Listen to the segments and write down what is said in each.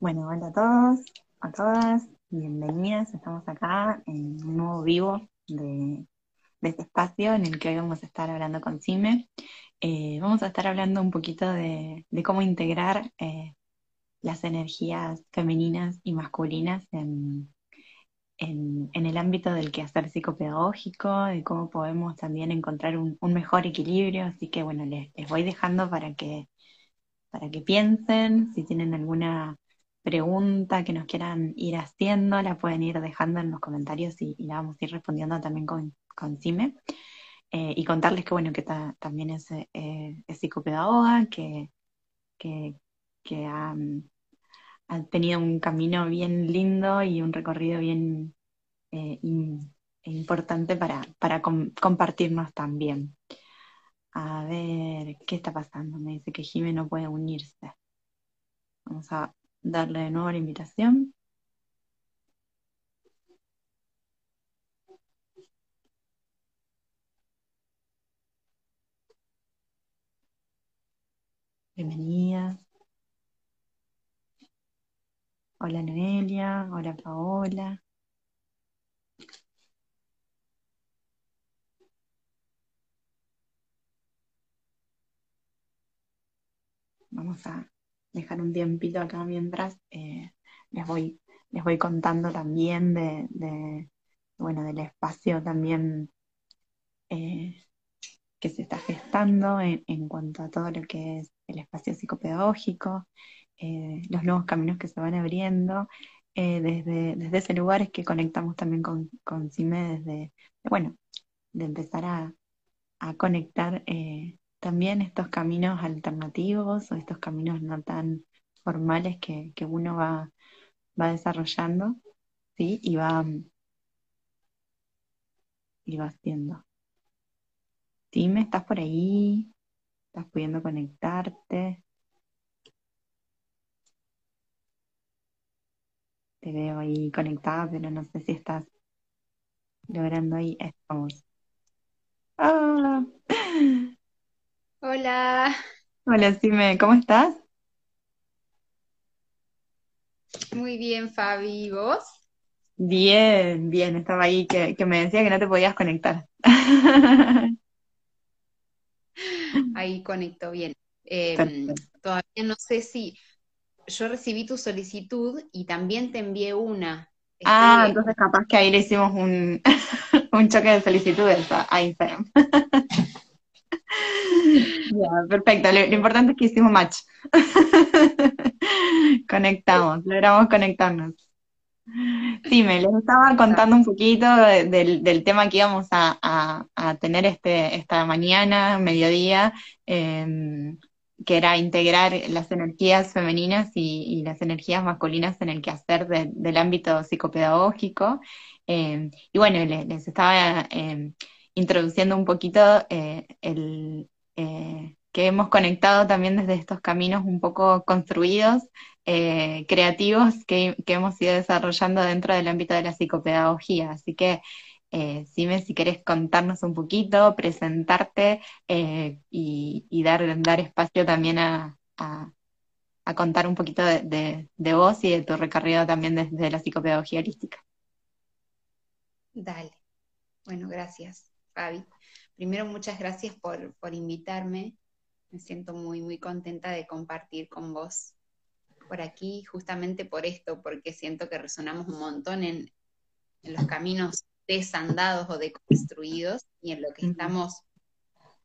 Bueno, hola a todos, a todas, bienvenidas. Estamos acá en un nuevo vivo de, este espacio en el que hoy vamos a estar hablando con Cime. Eh, vamos a estar hablando un poquito de, cómo integrar eh, las energías femeninas y masculinas en, el ámbito del quehacer psicopedagógico, de cómo podemos también encontrar un, mejor equilibrio. Así que bueno, les, les voy dejando para que, para que piensen, si tienen alguna pregunta que nos quieran ir haciendo, la pueden ir dejando en los comentarios y, la vamos a ir respondiendo también con, con Cime. Eh, y contarles que bueno, que también es, eh, psicopedagoga, que, que, ha, tenido un camino bien lindo y un recorrido bien eh, importante para, para compartirnos también. A ver, ¿qué está pasando? Me dice que Jime no puede unirse. Vamos a darle de nuevo la invitación. Bienvenida. Hola Noelia, hola Paola. Vamos a dejar un tiempito acá mientras eh, les voy les voy contando también de, bueno del espacio también eh, que se está gestando en, cuanto a todo lo que es el espacio psicopedagógico, eh, los nuevos caminos que se van abriendo, desde, desde ese lugar es que conectamos también con, con CIME desde, bueno, de empezar a, a conectar también estos caminos alternativos o estos caminos no tan formales que, uno va, va desarrollando, ¿sí? Y va, y va haciendo. Dime, ¿estás por ahí? ¿Estás pudiendo conectarte? Te veo ahí conectada, pero no sé si estás logrando ahí. Estamos. ¡Ah! Hola. Hola, Sime, ¿cómo estás? Muy bien, Fabi. ¿Y vos? Bien, bien, estaba ahí que, me decía que no te podías conectar. Ahí conecto bien. Em, todavía no sé si yo recibí tu solicitud y también te envié una. Ah, entonces capaz que ahí le hicimos un, un choque de solicitudes a Instagram. perfecto, lo, importante es que hicimos match. Conectamos, logramos conectarnos. Sí, me les estaba contando un poquito del, tema que íbamos a, tener este, esta mañana, mediodía, em, que era integrar las energías femeninas y, las energías masculinas en el quehacer del ámbito psicopedagógico. Em, y bueno, les, estaba em, introduciendo un poquito eh, el, eh, que hemos conectado también desde estos caminos un poco construidos, eh, creativos, que, hemos ido desarrollando dentro del ámbito de la psicopedagogía. Así que, eh, Sime, si querés contarnos un poquito, presentarte y, dar, dar espacio también a, contar un poquito de, de, vos y de tu recorrido también desde la psicopedagogía holística. Dale. Bueno, gracias, Fabi. Primero, muchas gracias por, invitarme. Me siento muy, muy contenta de compartir con vos por aquí, justamente por esto, porque siento que resonamos un montón en, los caminos desandados o deconstruidos y en lo que estamos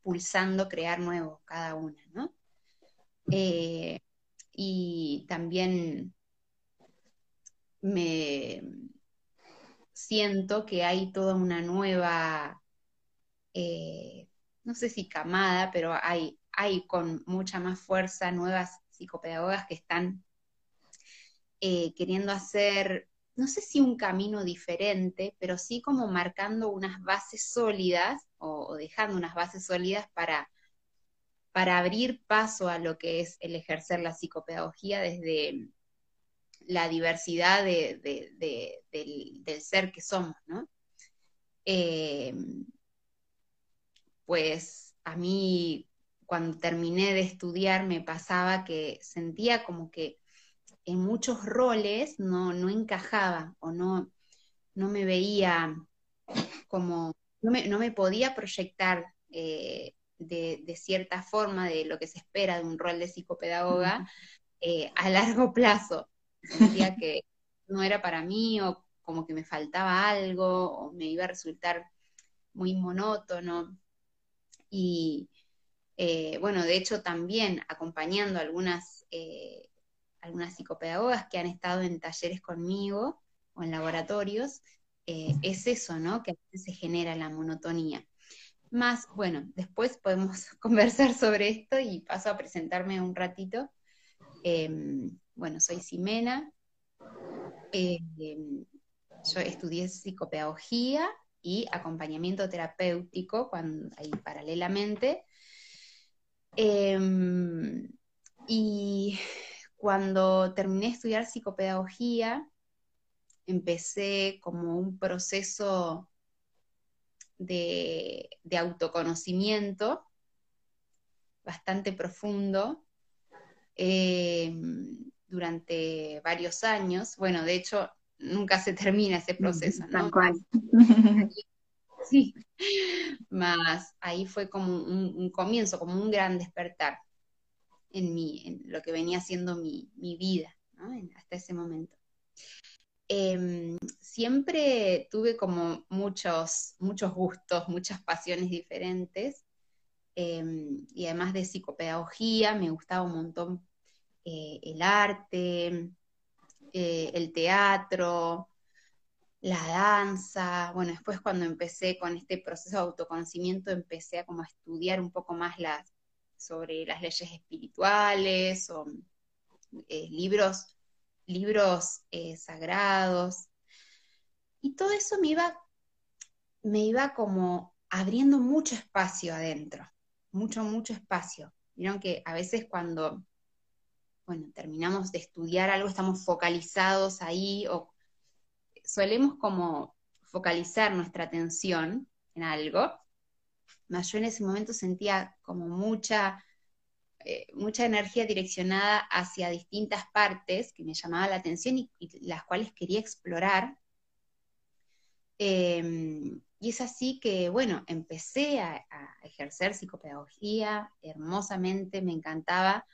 pulsando crear nuevo cada una, ¿no? Eh, y también me siento que hay toda una nueva eh, no sé si camada, pero hay, hay con mucha más fuerza nuevas psicopedagogas que están eh, queriendo hacer, no sé si un camino diferente, pero sí como marcando unas bases sólidas o, dejando unas bases sólidas para, para abrir paso a lo que es el ejercer la psicopedagogía desde la diversidad del, ser que somos, ¿no? Eh, pues a mí cuando terminé de estudiar me pasaba que sentía como que en muchos roles no, no encajaba o no, no me veía como, no me, podía proyectar eh, de, cierta forma de lo que se espera de un rol de psicopedagoga eh, a largo plazo. Sentía que no era para mí o como que me faltaba algo o me iba a resultar muy monótono. Y eh, bueno, de hecho también acompañando algunas, eh, algunas psicopedagogas que han estado en talleres conmigo o en laboratorios, eh, es eso, ¿no? Que a veces se genera la monotonía. Más, bueno, después podemos conversar sobre esto y paso a presentarme un ratito. Em, bueno, soy Simena. Em, yo estudié psicopedagogía y acompañamiento terapéutico cuando, ahí paralelamente. Em, y cuando terminé de estudiar psicopedagogía, empecé como un proceso de, autoconocimiento bastante profundo em, durante varios años. Bueno, de hecho, nunca se termina ese proceso, ¿no? sí, más ahí fue como un, comienzo, como un gran despertar en, mi, en lo que venía siendo mi, vida, ¿no? hasta ese momento. Em, siempre tuve como muchos, muchos gustos, muchas pasiones diferentes, em, y además de psicopedagogía, me gustaba un montón eh, el arte, eh, el teatro, la danza. Bueno, después cuando empecé con este proceso de autoconocimiento, empecé a como estudiar un poco más las, sobre las leyes espirituales o eh, libros, libros eh, sagrados. Y todo eso me iba, me iba como abriendo mucho espacio adentro, mucho, mucho espacio. Vieron que a veces cuando bueno, terminamos de estudiar algo, estamos focalizados ahí o solemos como focalizar nuestra atención en algo. Más yo en ese momento sentía como mucha, eh, mucha energía direccionada hacia distintas partes que me llamaba la atención y, las cuales quería explorar. Em, y es así que, bueno, empecé a ejercer psicopedagogía hermosamente, me encantaba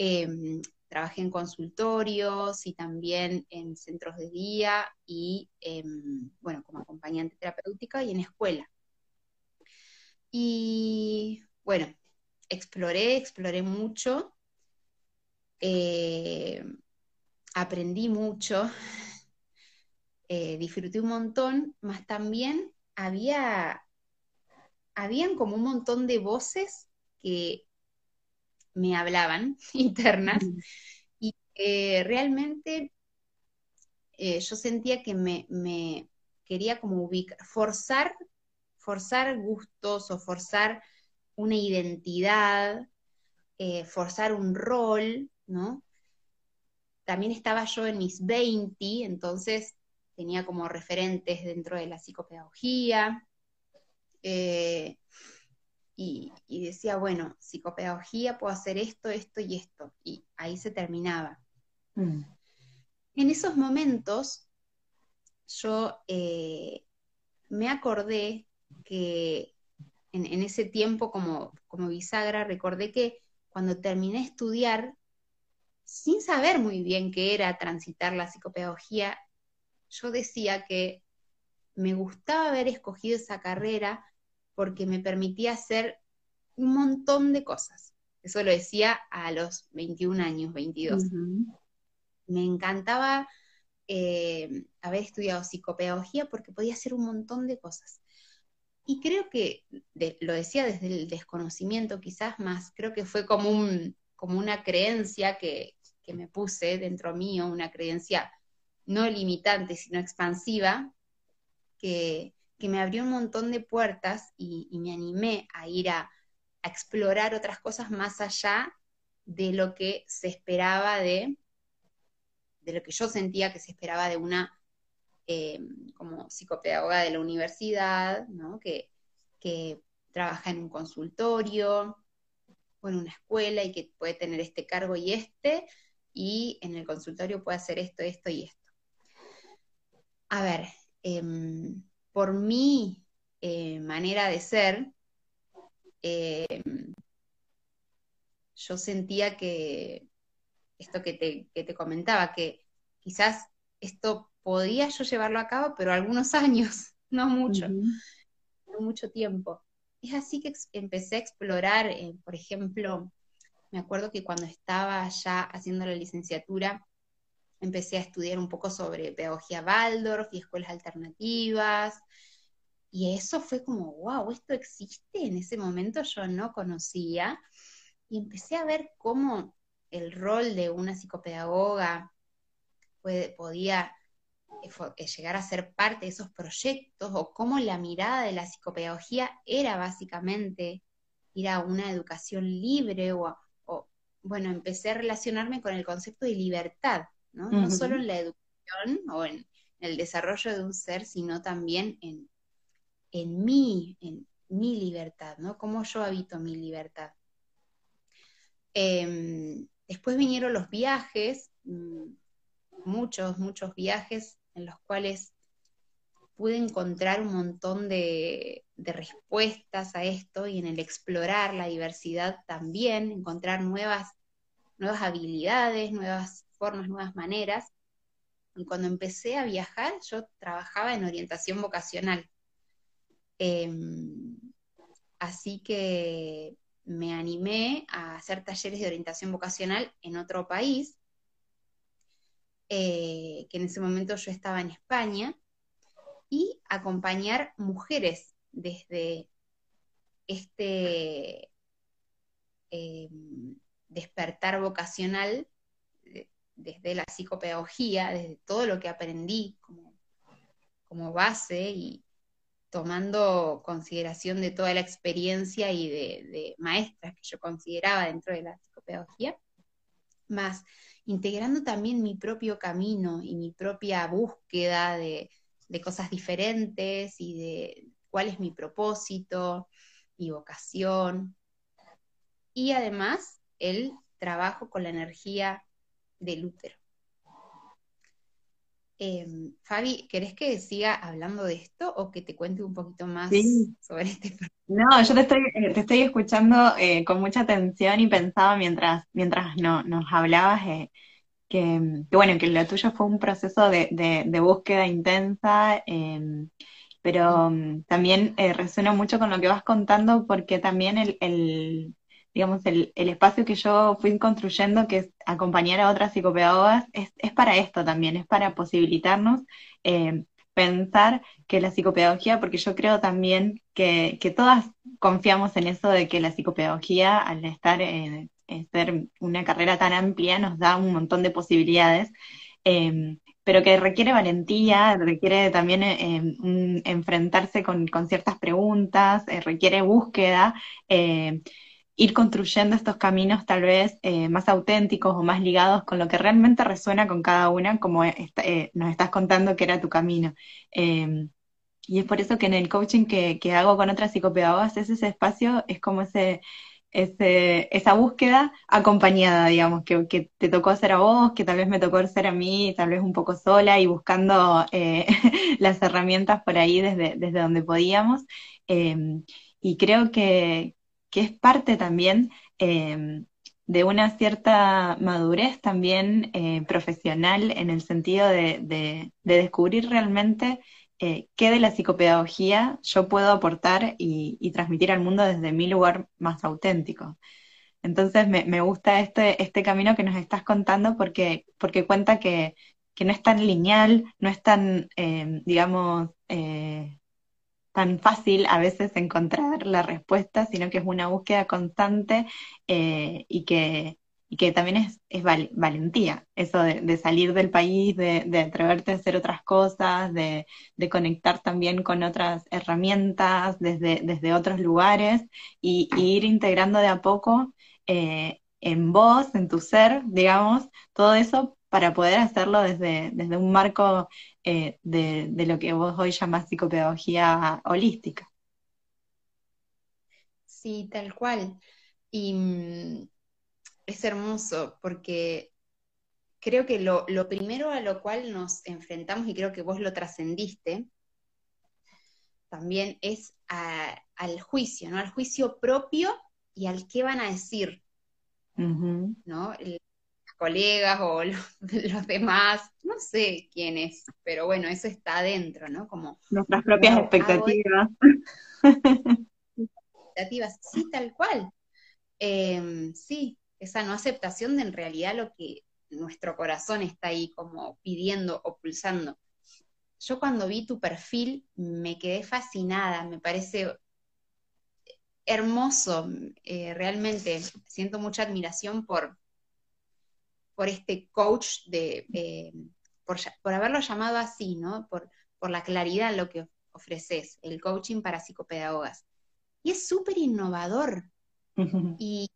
Em, trabajé en consultorios y también en centros de día y, em, bueno, como acompañante terapéutica y en escuela. Y bueno, exploré, exploré mucho, eh, aprendí mucho, eh, disfruté un montón, más también había, habían como un montón de voces que me hablaban internas y realmente eh, yo sentía que me, quería como ubicar, forzar, forzar gustos o forzar una identidad, eh, forzar un rol, ¿no? También estaba yo en mis 20, entonces tenía como referentes dentro de la psicopedagogía. Eh, y, decía, bueno, psicopedagogía, puedo hacer esto, esto y esto. Y ahí se terminaba. Mm. En esos momentos, yo eh, me acordé que en, ese tiempo como, como bisagra, recordé que cuando terminé de estudiar, sin saber muy bien qué era transitar la psicopedagogía, yo decía que me gustaba haber escogido esa carrera porque me permitía hacer un montón de cosas. Eso lo decía a los 21 años, 22. Me encantaba eh, haber estudiado psicopedagogía porque podía hacer un montón de cosas. Y creo que, lo decía desde el desconocimiento quizás más, creo que fue como, un, como una creencia que, que me puse dentro mío, una creencia no limitante, sino expansiva, que, que me abrió un montón de puertas y, me animé a ir a, explorar otras cosas más allá de lo que se esperaba de, de lo que yo sentía que se esperaba de una eh, como psicopedagoga de la universidad, ¿no? que, que trabaja en un consultorio o en una escuela y que puede tener este cargo y este, y en el consultorio puede hacer esto, esto y esto. A ver, em, por mi eh, manera de ser, em, yo sentía que esto que te, que te comentaba, que quizás esto podía yo llevarlo a cabo, pero algunos años, no mucho, no mucho tiempo. Es así que empecé a explorar, eh, por ejemplo, me acuerdo que cuando estaba ya haciendo la licenciatura, empecé a estudiar un poco sobre pedagogía Waldorf y escuelas alternativas. Y eso fue como, wow, esto existe. En ese momento yo no conocía. Y empecé a ver cómo el rol de una psicopedagoga puede, podía eh, eh, llegar a ser parte de esos proyectos o cómo la mirada de la psicopedagogía era básicamente ir a una educación libre o, bueno, empecé a relacionarme con el concepto de libertad, ¿no? No solo en la educación o en, el desarrollo de un ser, sino también en, en mí, en mi libertad, ¿no? Cómo yo habito mi libertad. Em, después vinieron los viajes, mm, muchos, muchos viajes en los cuales pude encontrar un montón de, respuestas a esto y en el explorar la diversidad también, encontrar nuevas, nuevas habilidades, nuevas formas, nuevas maneras. Y cuando empecé a viajar, yo trabajaba en orientación vocacional. Em, así que me animé a hacer talleres de orientación vocacional en otro país eh, que en ese momento yo estaba en España, y acompañar mujeres desde este eh, despertar vocacional, desde la psicopedagogía, desde todo lo que aprendí como, como base y tomando consideración de toda la experiencia y de, de maestras que yo consideraba dentro de la psicopedagogía, más integrando también mi propio camino y mi propia búsqueda de, cosas diferentes y de cuál es mi propósito, mi vocación. Y además el trabajo con la energía del útero. Em, Fabi, ¿querés que siga hablando de esto o que te cuente un poquito más sobre este No, yo te estoy, eh, te estoy escuchando eh, con mucha atención y pensaba mientras, mientras no, nos hablabas eh, que, bueno, que lo tuyo fue un proceso de, de, búsqueda intensa, em, pero mm, también resuena mucho con lo que vas contando porque también el, el digamos, el, espacio que yo fui construyendo, que es acompañar a otras psicopedagogas, es, es para esto también, es para posibilitarnos eh, pensar que la psicopedagogía, porque yo creo también que, que, todas confiamos en eso de que la psicopedagogía, al estar en, ser una carrera tan amplia, nos da un montón de posibilidades. Eh, pero que requiere valentía, requiere también eh, enfrentarse con, con, ciertas preguntas, requiere búsqueda, ir construyendo estos caminos tal vez eh, más auténticos o más ligados con lo que realmente resuena con cada una, como eh, nos estás contando que era tu camino. Em, y es por eso que en el coaching que, hago con otras psicopedagogas, es ese espacio, es como ese, ese, esa búsqueda acompañada, digamos, que, que, te tocó hacer a vos, que tal vez me tocó ser a mí, tal vez un poco sola y buscando eh, las herramientas por ahí desde, desde donde podíamos. Em, y creo que, que es parte también em, de una cierta madurez también eh, profesional en el sentido de, descubrir realmente eh, qué de la psicopedagogía yo puedo aportar y, transmitir al mundo desde mi lugar más auténtico. Entonces me, gusta este, este camino que nos estás contando porque, porque cuenta que, que no es tan lineal, no es tan, em, digamos, eh, tan fácil a veces encontrar la respuesta, sino que es una búsqueda constante eh, y, que, que también es, es valentía, eso de, salir del país, de, atreverte a hacer otras cosas, de, conectar también con otras herramientas desde, desde otros lugares y, ir integrando de a poco eh, en vos, en tu ser, digamos, todo eso para poder hacerlo desde, desde un marco eh, de, lo que vos hoy llamás psicopedagogía holística. Sí, tal cual. Y mm, es hermoso porque creo que lo, primero a lo cual nos enfrentamos, y creo que vos lo trascendiste, también es al juicio, ¿no? Al juicio propio y al qué van a decir, ¿no? Colegas o los, los, demás, no sé quién es, pero bueno, eso está adentro, ¿no? Como nuestras propias expectativas. Expectativas, sí, tal cual. Em, sí, esa no aceptación de en realidad lo que nuestro corazón está ahí como pidiendo o pulsando. Yo cuando vi tu perfil me quedé fascinada, me parece hermoso, eh, realmente siento mucha admiración por, por este coach, de, eh, por, haberlo llamado así, ¿no? Por, por la claridad en lo que ofreces, el coaching para psicopedagogas. Y es súper innovador. Y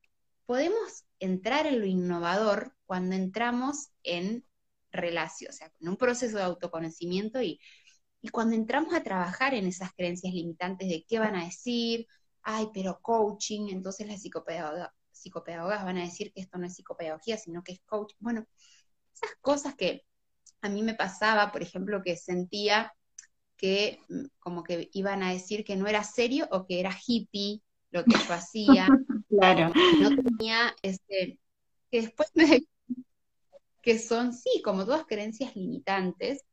podemos entrar en lo innovador cuando entramos en relación, o sea, en un proceso de autoconocimiento y, cuando entramos a trabajar en esas creencias limitantes de qué van a decir, ay, pero coaching, entonces las psicopedagogas van a decir que esto no es psicopedagogía, sino que es coaching. Bueno, esas cosas que a mí me pasaba, por ejemplo, que sentía que mm, como que iban a decir que no era serio o que era hippie lo que yo hacía. claro. No tenía, este, que después me, que son, sí, como todas creencias limitantes,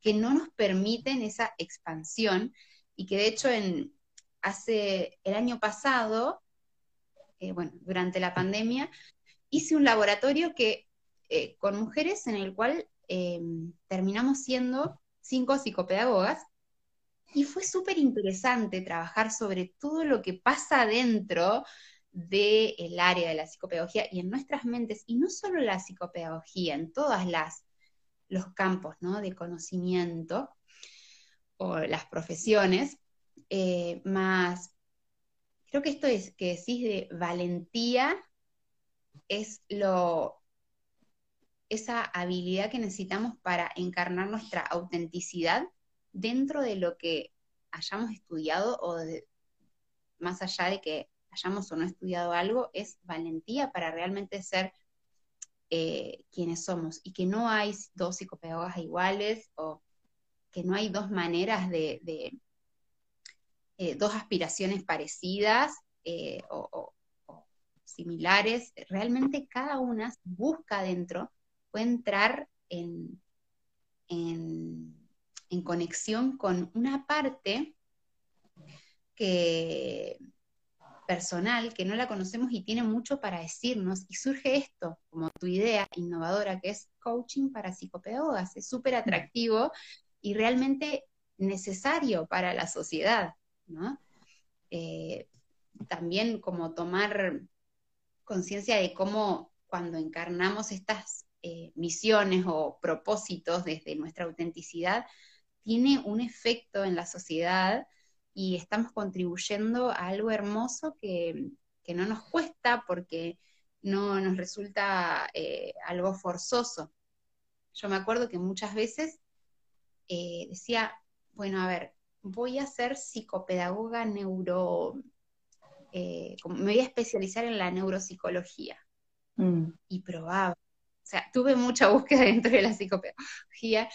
que no nos permiten esa expansión y que de hecho en, hace el año pasado, eh, bueno, durante la pandemia, hice un laboratorio que, eh, con mujeres en el cual em, terminamos siendo cinco psicopedagogas y fue súper interesante trabajar sobre todo lo que pasa dentro del área de la psicopedagogía y en nuestras mentes, y no solo la psicopedagogía, en todas las los campos ¿no? de conocimiento o las profesiones, eh, más, creo que esto es que decís de valentía es lo, esa habilidad que necesitamos para encarnar nuestra autenticidad dentro de lo que hayamos estudiado o más allá de que hayamos o no estudiado algo, es valentía para realmente ser eh, quienes somos. Y que no hay dos psicopedagogas iguales o que no hay dos maneras de, eh, dos aspiraciones parecidas eh, o, similares. Realmente cada una busca dentro, puede entrar en, en, en conexión con una parte que personal que no la conocemos y tiene mucho para decirnos y surge esto como tu idea innovadora que es coaching para psicopedagogas. Es súper atractivo y realmente necesario para la sociedad, Eh, también como tomar conciencia de cómo cuando encarnamos estas eh, misiones o propósitos desde nuestra autenticidad, tiene un efecto en la sociedad y estamos contribuyendo a algo hermoso que, no nos cuesta porque no nos resulta eh, algo forzoso. Yo me acuerdo que muchas veces decía, bueno, a ver, voy a ser psicopedagoga neuro, eh, me voy a especializar en la neuropsicología. Mm. Y probaba. O sea, tuve mucha búsqueda dentro de la psicopedagogía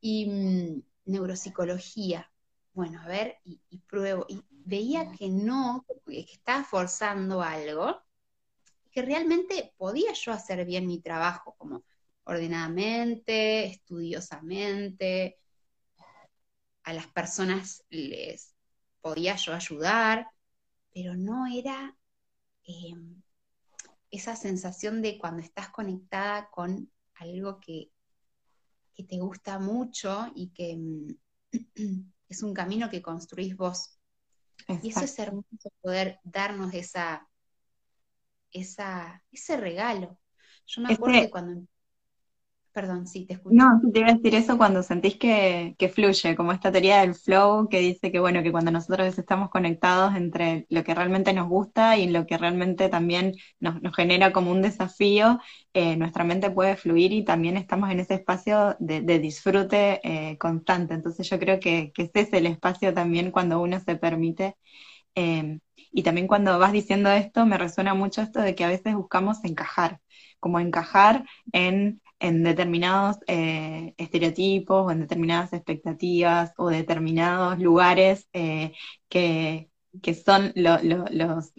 y mm, neuropsicología bueno, a ver, y, pruebo, y veía que no, que estaba forzando algo, que realmente podía yo hacer bien mi trabajo, como ordenadamente, estudiosamente, a las personas les podía yo ayudar, pero no era em, esa sensación de cuando estás conectada con algo que, que te gusta mucho y que mm, es un camino que construís vos. Y eso es hermoso poder darnos esa, esa, ese regalo. Yo me acuerdo que cuando Perdón, sí, te escucho. No, te iba a decir eso cuando sentís que, fluye, como esta teoría del flow que dice que, bueno, que cuando nosotros estamos conectados entre lo que realmente nos gusta y lo que realmente también nos, genera como un desafío, eh, nuestra mente puede fluir y también estamos en ese espacio de, disfrute eh, constante. Entonces yo creo que, que ese es el espacio también cuando uno se permite. Eh, y también cuando vas diciendo esto, me resuena mucho esto de que a veces buscamos encajar, como encajar en en determinados eh, estereotipos o en determinadas expectativas o determinados lugares eh, que, son los, los,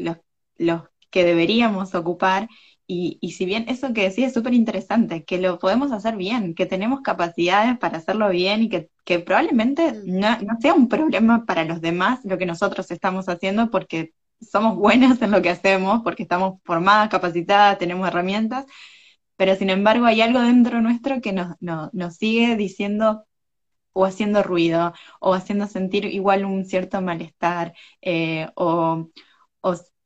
los que deberíamos ocupar y, y, si bien eso que decía es súper interesante, que lo podemos hacer bien, que tenemos capacidades para hacerlo bien y que, que probablemente mm. no, no, sea un problema para los demás lo que nosotros estamos haciendo porque somos buenas en lo que hacemos, porque estamos formadas, capacitadas, tenemos herramientas, pero sin embargo hay algo dentro nuestro que nos, nos sigue diciendo o haciendo ruido, o haciendo sentir igual un cierto malestar, eh, o,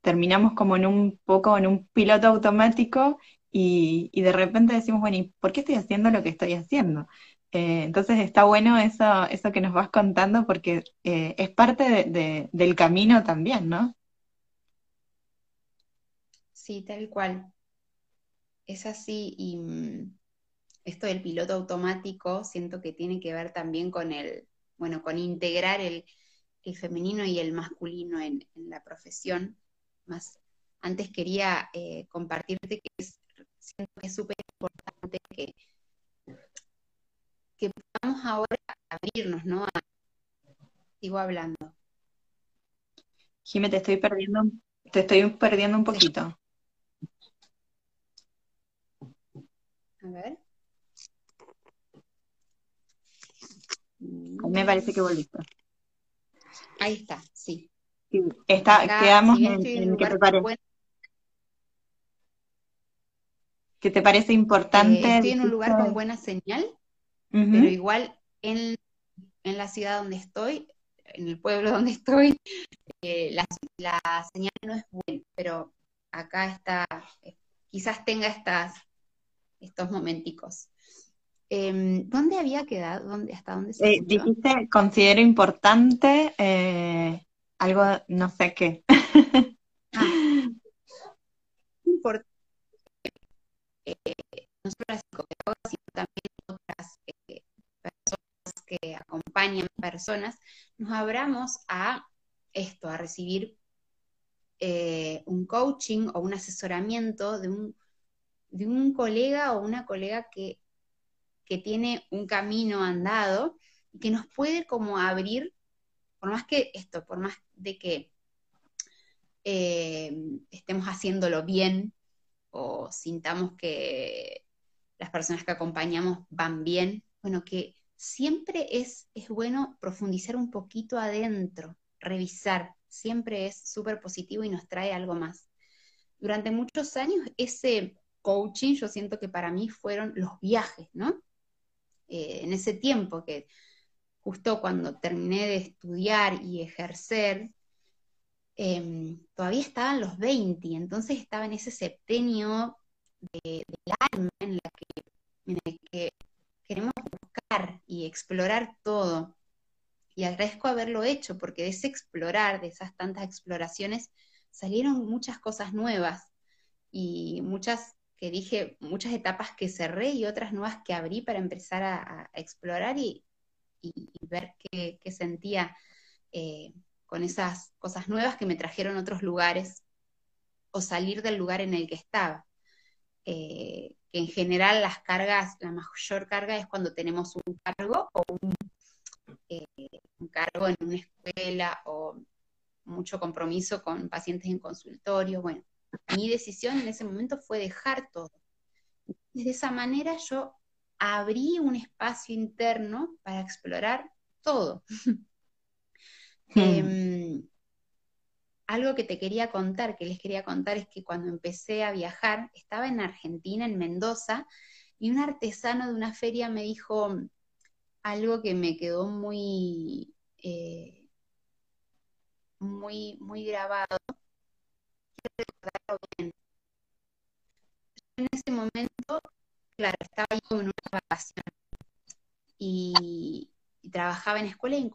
terminamos como en un poco en un piloto automático y, de repente decimos, bueno, ¿y por qué estoy haciendo lo que estoy haciendo? Eh, entonces está bueno eso, eso que nos vas contando porque eh, es parte del camino también, ¿no? Sí, tal cual. Es así y mm, esto del piloto automático siento que tiene que ver también con el, bueno, con integrar el, femenino y el masculino en la profesión más. Antes quería eh, compartirte que es, súper importante que, que podamos ahora abrirnos, ¿no? sigo hablando. Jimé, te estoy perdiendo, te estoy perdiendo un poquito. A ver. Me parece que volviste. Ahí está, sí. Está, quedamos en, que te parece. ¿Qué te parece importante? Eh, estoy en un lugar con buena señal, pero igual en, la ciudad donde estoy, en el pueblo donde estoy, eh, la, señal no es buena, pero acá está, quizás tenga estas, estos momenticos. Em, ¿Dónde había quedado? ¿Dónde, ¿Hasta dónde se eh, Dijiste, considero importante algo, no sé qué. Ah. no solo las psicopedagogas, sino también otras eh, personas que acompañan personas, nos abramos a esto, a recibir eh, un coaching o un asesoramiento de un, de un colega o una colega que, que tiene un camino andado y que nos puede como abrir por más que esto, por más de que eh, estemos haciéndolo bien o sintamos que las personas que acompañamos van bien, bueno, que siempre es, es bueno profundizar un poquito adentro, revisar, siempre es súper positivo y nos trae algo más. Durante muchos años ese coaching yo siento que para mí fueron los viajes, ¿no? Eh, en ese tiempo que justo cuando terminé de estudiar y ejercer, em, todavía estaban los 20, entonces estaba en ese septenio de, del alma la en el que queremos buscar y explorar todo. Y agradezco haberlo hecho, porque de ese explorar, de esas tantas exploraciones, salieron muchas cosas nuevas y muchas que dije, muchas etapas que cerré y otras nuevas que abrí para empezar a explorar y, ver qué, sentía eh, con esas cosas nuevas que me trajeron otros lugares o salir del lugar en el que estaba. Eh, que en general las cargas, la mayor carga es cuando tenemos un cargo o un, eh, un cargo en una escuela o mucho compromiso con pacientes en consultorio. Bueno, mi decisión en ese momento fue dejar todo. De esa manera yo abrí un espacio interno para explorar todo. Hmm. Em, algo que te quería contar, que les quería contar, es que cuando empecé a viajar, estaba en Argentina, en Mendoza, y un artesano de una feria me dijo algo que me quedó muy, eh, muy, muy grabado. En ese momento claro, estaba yo en una vacación y, trabajaba en escuela y en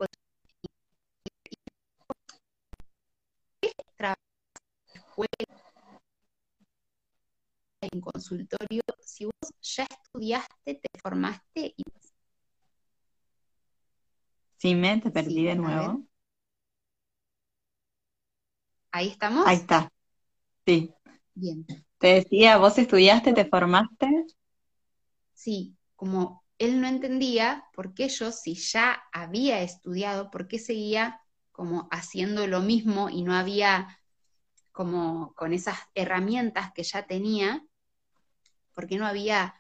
en consultorio, si vos ya estudiaste, te formaste y... Sí, me te perdí de nuevo. Ahí estamos. Ahí está. Sí. Bien. Te decía, vos estudiaste, te formaste. sí, como él no entendía por qué yo, si ya había estudiado, por qué seguía como haciendo lo mismo y no había como con esas herramientas que ya tenía, por qué no había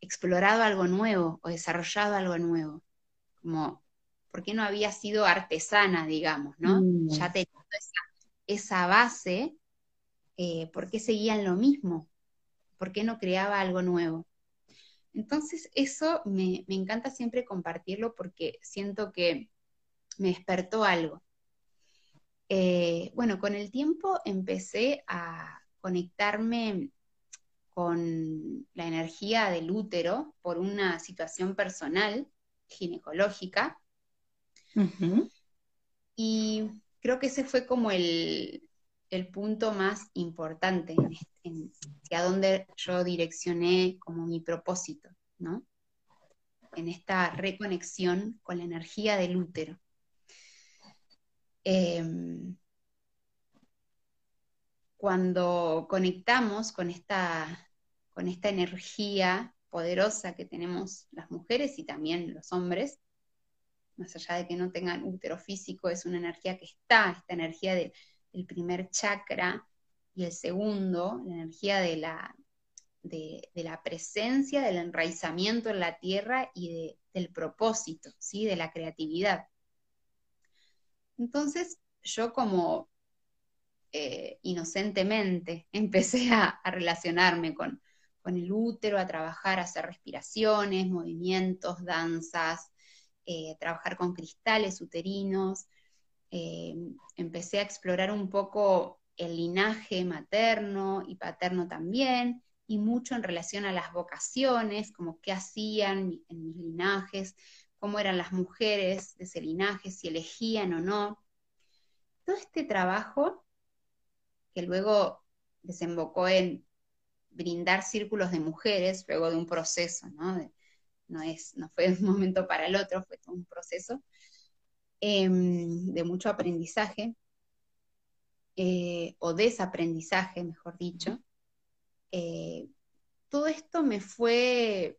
explorado algo nuevo o desarrollado algo nuevo, como por qué no había sido artesana, digamos, ¿no? Mm. Ya teniendo esa, base, eh, ¿por qué seguían lo mismo? ¿Por qué no creaba algo nuevo? Entonces, eso me, encanta siempre compartirlo porque siento que me despertó algo. Eh, bueno, con el tiempo empecé a conectarme con la energía del útero por una situación personal ginecológica. Y creo que ese fue como el, punto más importante hacia donde yo direccioné como mi propósito, ¿no? En esta reconexión con la energía del útero. Em, cuando conectamos con esta, con esta energía poderosa que tenemos las mujeres y también los hombres, más allá de que no tengan útero físico, es una energía que está, esta energía del primer chakra y el segundo, la energía de la, de, la presencia, del enraizamiento en la tierra y del propósito, ¿sí? de la creatividad. Entonces, yo como eh, inocentemente empecé a, relacionarme con, el útero, a trabajar, a hacer respiraciones, movimientos, danzas, eh, trabajar con cristales uterinos. Eh, empecé a explorar un poco el linaje materno y paterno también, y mucho en relación a las vocaciones, como qué hacían en mis linajes, cómo eran las mujeres de ese linaje, si elegían o no. Todo este trabajo que luego desembocó en brindar círculos de mujeres luego de un proceso, ¿no? no, es, no fue de un momento para el otro, fue todo un proceso em, de mucho aprendizaje, eh, o desaprendizaje, mejor dicho. Eh, todo esto me fue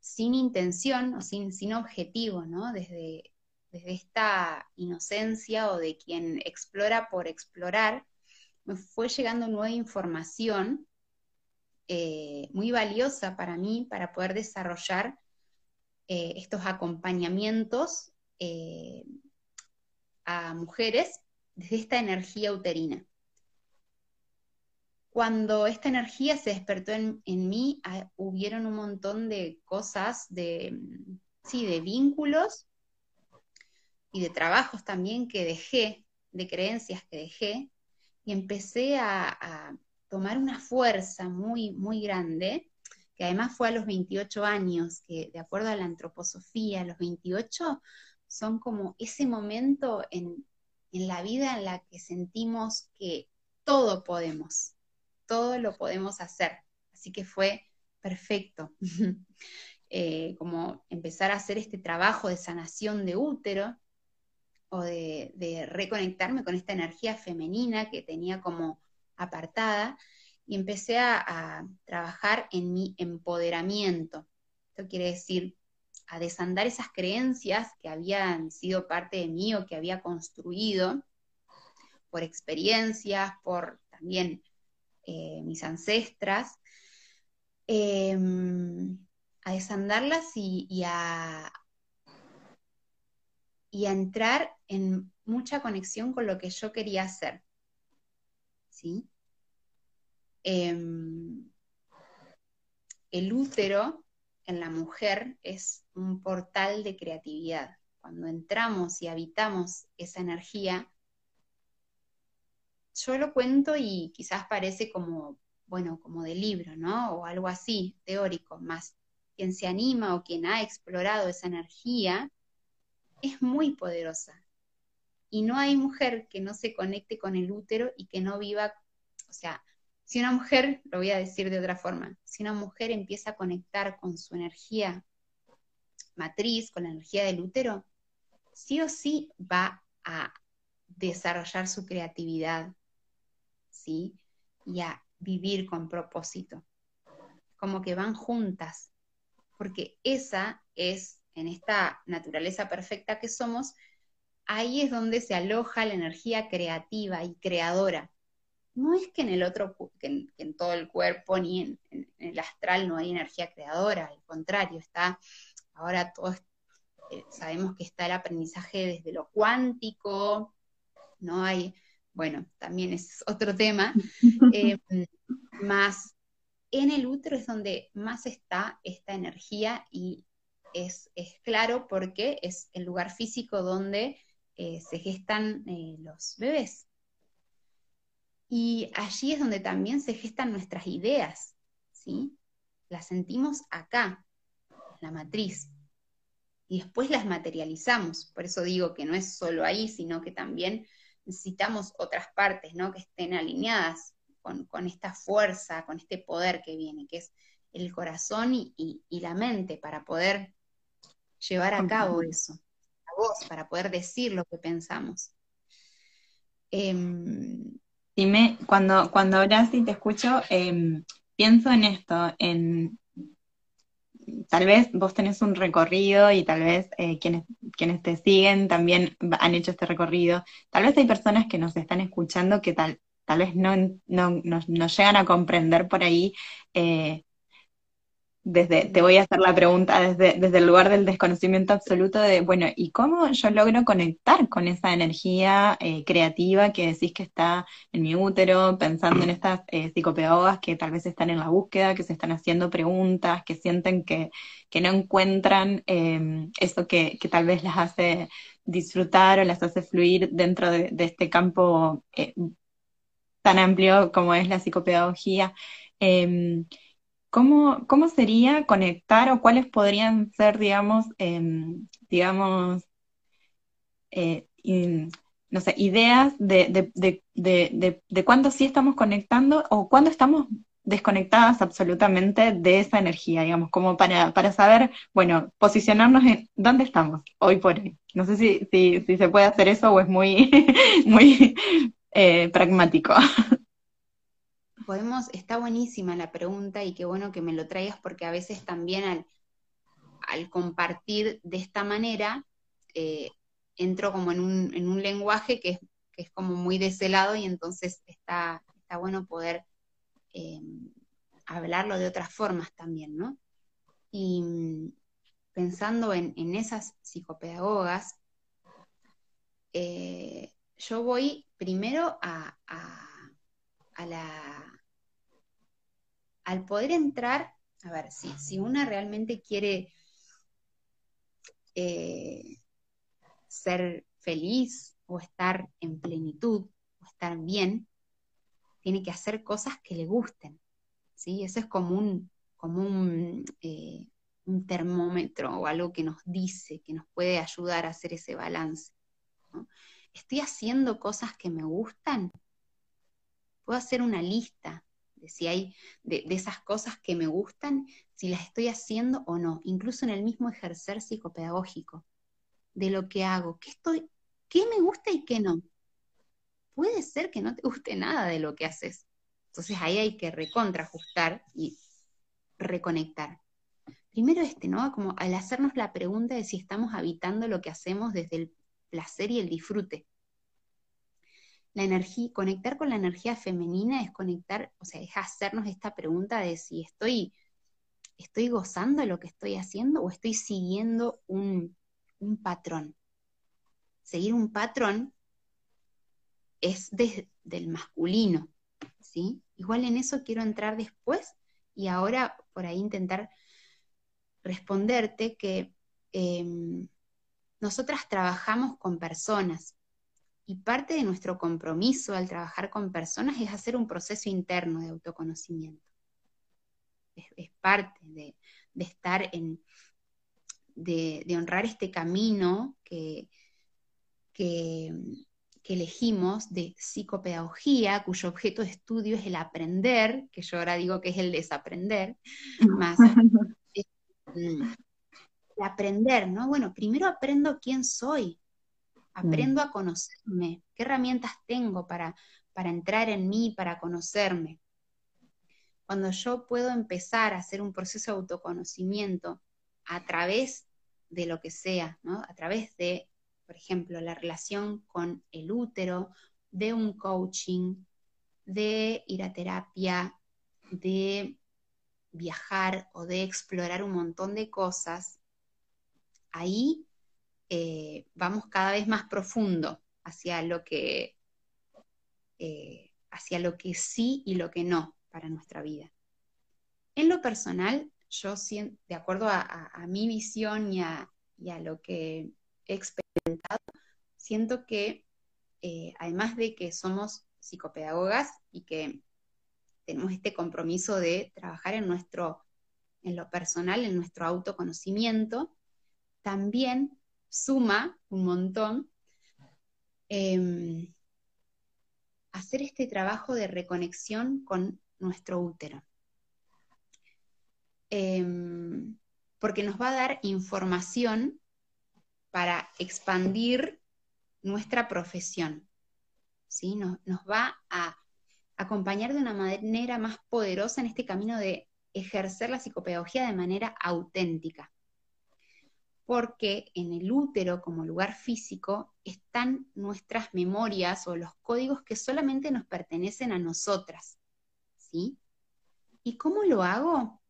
sin intención o sin, sin objetivo, ¿no? Desde, desde esta inocencia o de quien explora por explorar, me fue llegando nueva información eh, muy valiosa para mí para poder desarrollar eh, estos acompañamientos eh, a mujeres desde esta energía uterina. Cuando esta energía se despertó en, mí, ah, hubieron un montón de cosas, de, sí, de vínculos y de trabajos también que dejé, de creencias que dejé, y empecé a, tomar una fuerza muy, muy grande, que además fue a los 28 años, que de acuerdo a la antroposofía, los 28 son como ese momento en, la vida en la que sentimos que todo podemos, todo lo podemos hacer. Así que fue perfecto. Eh, como empezar a hacer este trabajo de sanación de útero, o de, reconectarme con esta energía femenina que tenía como apartada y empecé a, trabajar en mi empoderamiento. Esto quiere decir a desandar esas creencias que habían sido parte de mí o que había construido por experiencias, por también eh, mis ancestras, em, a desandarlas y, a, y a entrar en mucha conexión con lo que yo quería hacer. ¿Sí? Em, el útero en la mujer es un portal de creatividad. Cuando entramos y habitamos esa energía, yo lo cuento y quizás parece como, bueno, como de libro, ¿no? O algo así, teórico, más quien se anima o quien ha explorado esa energía, es muy poderosa. Y no hay mujer que no se conecte con el útero y que no viva, o sea, si una mujer, lo voy a decir de otra forma, si una mujer empieza a conectar con su energía matriz, con la energía del útero, sí o sí va a desarrollar su creatividad, ¿sí? Y a vivir con propósito. Como que van juntas. porque esa es, en esta naturaleza perfecta que somos, ahí es donde se aloja la energía creativa y creadora. No es que en el otro, que en, todo el cuerpo ni en, el astral no hay energía creadora, al contrario, está ahora todo eh, sabemos que está el aprendizaje desde lo cuántico, no hay, bueno, también es otro tema, eh, más en el útero es donde más está esta energía y es, claro porque es el lugar físico donde eh, se gestan los bebés. Y allí es donde también se gestan nuestras ideas, ¿sí? Las sentimos acá, en la matriz y después las materializamos. Por eso digo que no es solo ahí, sino que también necesitamos otras partes, ¿no? Que estén alineadas con, esta fuerza, con este poder que viene, que es el corazón y, la mente, para poder llevar a cabo eso, la voz, para poder decir lo que pensamos. Em, Dime, cuando, cuando hablas y te escucho, em, pienso en esto, en tal vez vos tenés un recorrido y tal vez eh, quienes, quienes te siguen también han hecho este recorrido. Tal vez hay personas que nos están escuchando que tal, tal vez no, no, no, llegan a comprender por ahí eh, desde, te voy a hacer la pregunta desde, desde el lugar del desconocimiento absoluto de, bueno, ¿y cómo yo logro conectar con esa energía eh, creativa que decís que está en mi útero, pensando en estas eh, psicopedagogas que tal vez están en la búsqueda, que se están haciendo preguntas, que sienten que, no encuentran em, eso que, tal vez las hace disfrutar o las hace fluir dentro de, este campo eh, tan amplio como es la psicopedagogía? ¿Cómo, ¿Cómo sería conectar o cuáles podrían ser, digamos, em, digamos, eh, no sé, ideas de, de, de, de, cuándo sí estamos conectando o cuándo estamos desconectadas absolutamente de esa energía, digamos, como para, para saber, bueno, posicionarnos en dónde estamos hoy por hoy. No sé si, si, si se puede hacer eso o es muy, muy eh, pragmático. podemos, está buenísima la pregunta y qué bueno que me lo traigas porque a veces también al, compartir de esta manera, eh, entro como en un, en un lenguaje que es, que es, como muy de ese lado y entonces está, está bueno poder eh, hablarlo de otras formas también, ¿no? Y mm, pensando en, esas psicopedagogas, eh, yo voy primero a al poder entrar, a ver, si, si una realmente quiere eh, ser feliz o estar en plenitud o estar bien, tiene que hacer cosas que le gusten. ¿sí? Eso es como un, como un, eh, un termómetro o algo que nos dice, que nos puede ayudar a hacer ese balance. ¿Estoy haciendo cosas que me gustan? Puedo hacer una lista de si hay de, esas cosas que me gustan, si las estoy haciendo o no, incluso en el mismo ejercer psicopedagógico, de lo que hago, qué estoy, qué me gusta y qué no. Puede ser que no te guste nada de lo que haces. Entonces ahí hay que recontrajustar y reconectar. Primero este, ¿no? Como al hacernos la pregunta de si estamos habitando lo que hacemos desde el placer y el disfrute la energía, conectar con la energía femenina es conectar, o sea, es hacernos esta pregunta de si estoy, estoy gozando lo que estoy haciendo o estoy siguiendo un, patrón. Seguir un patrón es desde el masculino, ¿sí? Igual en eso quiero entrar después y ahora por ahí intentar responderte que em, nosotras trabajamos con personas, y parte de nuestro compromiso al trabajar con personas es hacer un proceso interno de autoconocimiento. Es, parte de, estar en, de, honrar este camino que, que, elegimos de psicopedagogía, cuyo objeto de estudio es el aprender, que yo ahora digo que es el desaprender, más el aprender, ¿no? Bueno, primero aprendo quién soy, aprendo mm. a conocerme, qué herramientas tengo para, para entrar en mí, para conocerme. Cuando yo puedo empezar a hacer un proceso de autoconocimiento a través de lo que sea, ¿no? A través de, por ejemplo, la relación con el útero, de un coaching, de ir a terapia, de viajar o de explorar un montón de cosas, ahí eh, vamos cada vez más profundo hacia lo que eh, hacia lo que sí y lo que no para nuestra vida. En lo personal, yo de acuerdo a, mi visión y a, lo que he experimentado, siento que eh, además de que somos psicopedagogas y que tenemos este compromiso de trabajar en nuestro, en lo personal, en nuestro autoconocimiento, también suma un montón em, hacer este trabajo de reconexión con nuestro útero. Em, porque nos va a dar información para expandir nuestra profesión. ¿sí? Nos, nos va a acompañar de una manera más poderosa en este camino de ejercer la psicopedagogía de manera auténtica. Porque en el útero como lugar físico están nuestras memorias o los códigos que solamente nos pertenecen a nosotras. ¿Sí? ¿Y cómo lo hago?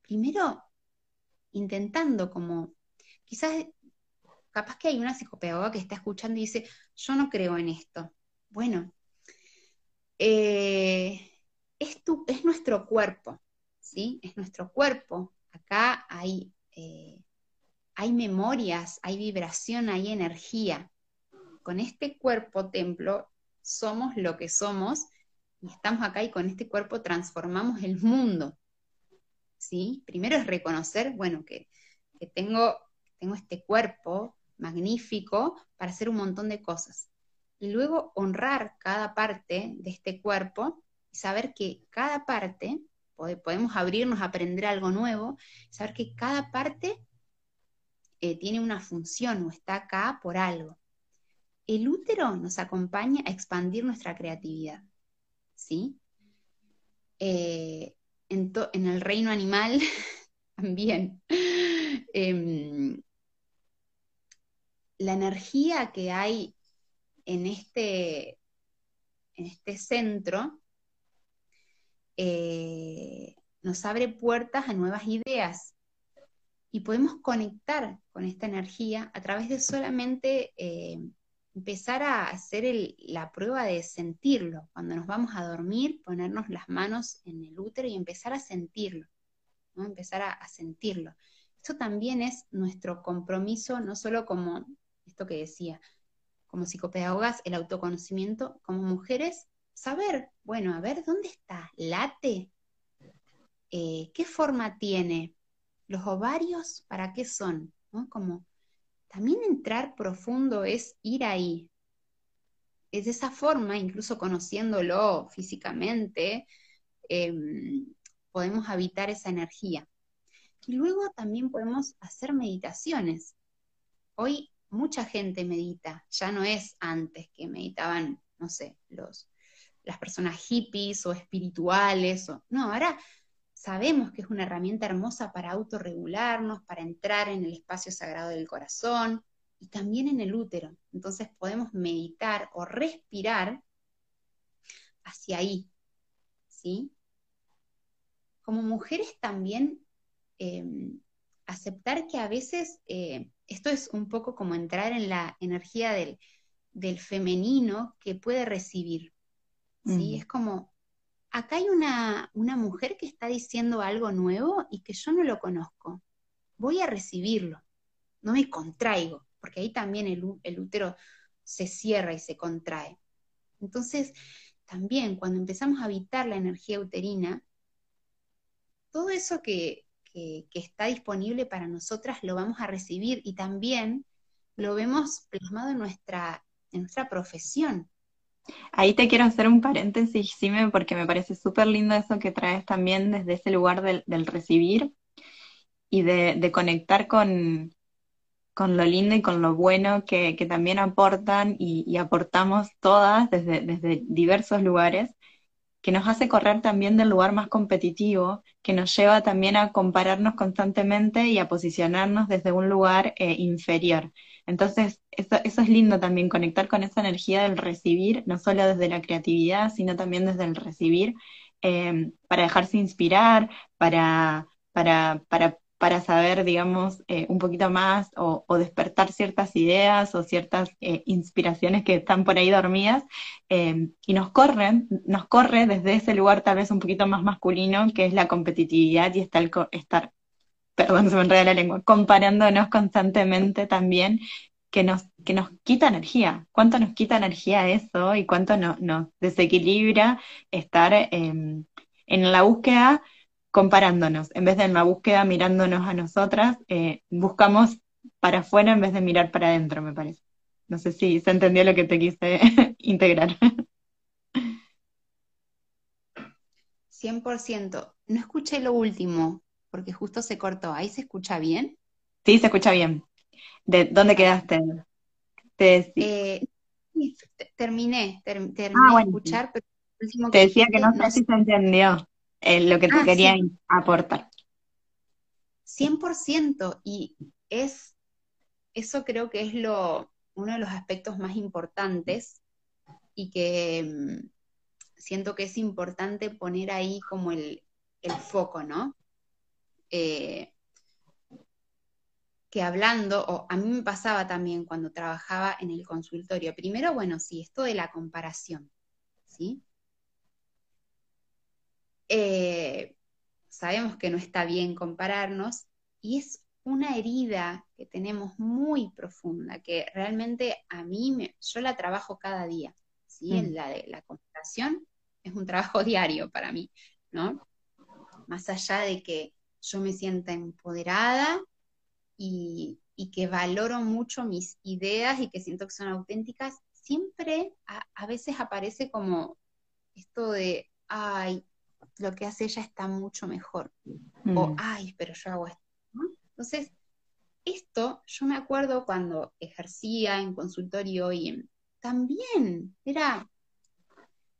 Primero, intentando como, quizás, capaz que hay una psicopedagoga que está escuchando y dice, yo no creo en esto. Bueno, eh, es, es, nuestro cuerpo, ¿sí? Es nuestro cuerpo. Acá hay, eh, hay memorias, hay vibración, hay energía. Con este cuerpo templo somos lo que somos y estamos acá y con este cuerpo transformamos el mundo. ¿Sí? Primero es reconocer, bueno, que, que tengo, tengo este cuerpo magnífico para hacer un montón de cosas y luego honrar cada parte de este cuerpo y saber que cada parte, podemos abrirnos a aprender algo nuevo, saber que cada parte eh, tiene una función o está acá por algo. El útero nos acompaña a expandir nuestra creatividad, ¿sí? Eh, en, el reino animal también. Em, la energía que hay en este, en este centro eh, nos abre puertas a nuevas ideas y podemos conectar con esta energía a través de solamente eh, empezar a hacer la prueba de sentirlo. Cuando nos vamos a dormir, ponernos las manos en el útero y empezar a sentirlo, ¿no? empezar a, sentirlo. Esto también es nuestro compromiso, no solo como esto que decía, como psicopedagogas, el autoconocimiento, como mujeres, saber, bueno, a ver, ¿dónde está? ¿Late? Eh, ¿Qué forma tiene? ¿Los ovarios para qué son? Como también entrar profundo es ir ahí. Es de esa forma, incluso conociéndolo físicamente, em, podemos habitar esa energía. Y luego también podemos hacer meditaciones. Hoy mucha gente medita, ya no es antes que meditaban, no sé, los, las personas hippies o espirituales, o, no, ahora sabemos que es una herramienta hermosa para autorregularnos, para entrar en el espacio sagrado del corazón y también en el útero. Entonces podemos meditar o respirar hacia ahí, ¿sí? Como mujeres también em, aceptar que a veces eh, esto es un poco como entrar en la energía del, femenino que puede recibir. ¿sí? Mm. Es como, acá hay una, mujer que está diciendo algo nuevo y que yo no lo conozco. Voy a recibirlo, no me contraigo, porque ahí también el, el útero se cierra y se contrae. Entonces, también cuando empezamos a habitar la energía uterina, todo eso que, que, está disponible para nosotras lo vamos a recibir y también lo vemos plasmado en nuestra, en nuestra profesión. Ahí te quiero hacer un paréntesis, Sime, porque me parece súper lindo eso que traes también desde ese lugar del, recibir y de, conectar con, con, lo lindo y con lo bueno que, también aportan y, aportamos todas desde, desde diversos lugares que nos hace correr también del lugar más competitivo, que nos lleva también a compararnos constantemente y a posicionarnos desde un lugar eh, inferior. Entonces, eso, es lindo también, conectar con esa energía del recibir, no solo desde la creatividad, sino también desde el recibir, eh, para dejarse inspirar, para, para, para para saber, digamos, eh, un poquito más o, despertar ciertas ideas o ciertas eh, inspiraciones que están por ahí dormidas eh, y nos corren, nos corre desde ese lugar tal vez un poquito más masculino que es la competitividad y estar, estar perdón, se me enreda la lengua, comparándonos constantemente también que nos, que nos quita energía. ¿Cuánto nos quita energía eso y cuánto nos desequilibra estar en la búsqueda comparándonos, en vez de en la búsqueda mirándonos a nosotras, eh, buscamos para afuera en vez de mirar para adentro, me parece. No sé si se entendió lo que te quise integrar. 100%. No escuché lo último, porque justo se cortó. ¿Ahí se escucha bien? Sí, se escucha bien. ¿De dónde quedaste? Te eh, terminé, terminé ah, de escuchar, pero último Te decía que no sé si se entendió lo que te ah, quería aportar. 100%, y es, eso creo que es lo, uno de los aspectos más importantes y que mm, siento que es importante poner ahí como el, foco, ¿no? Eh, que hablando, o a mí me pasaba también cuando trabajaba en el consultorio, primero, bueno, sí, esto de la comparación, ¿sí? Eh, sabemos que no está bien compararnos y es una herida que tenemos muy profunda, que realmente a mí, me, yo la trabajo cada día, ¿sí? En mm. la de la comparación es un trabajo diario para mí, ¿no? Más allá de que yo me sienta empoderada y, que valoro mucho mis ideas y que siento que son auténticas, siempre a, a veces aparece como esto de, ay, lo que hace ella está mucho mejor. O, mm. ay, pero yo hago esto. Entonces, esto yo me acuerdo cuando ejercía en consultorio y también era,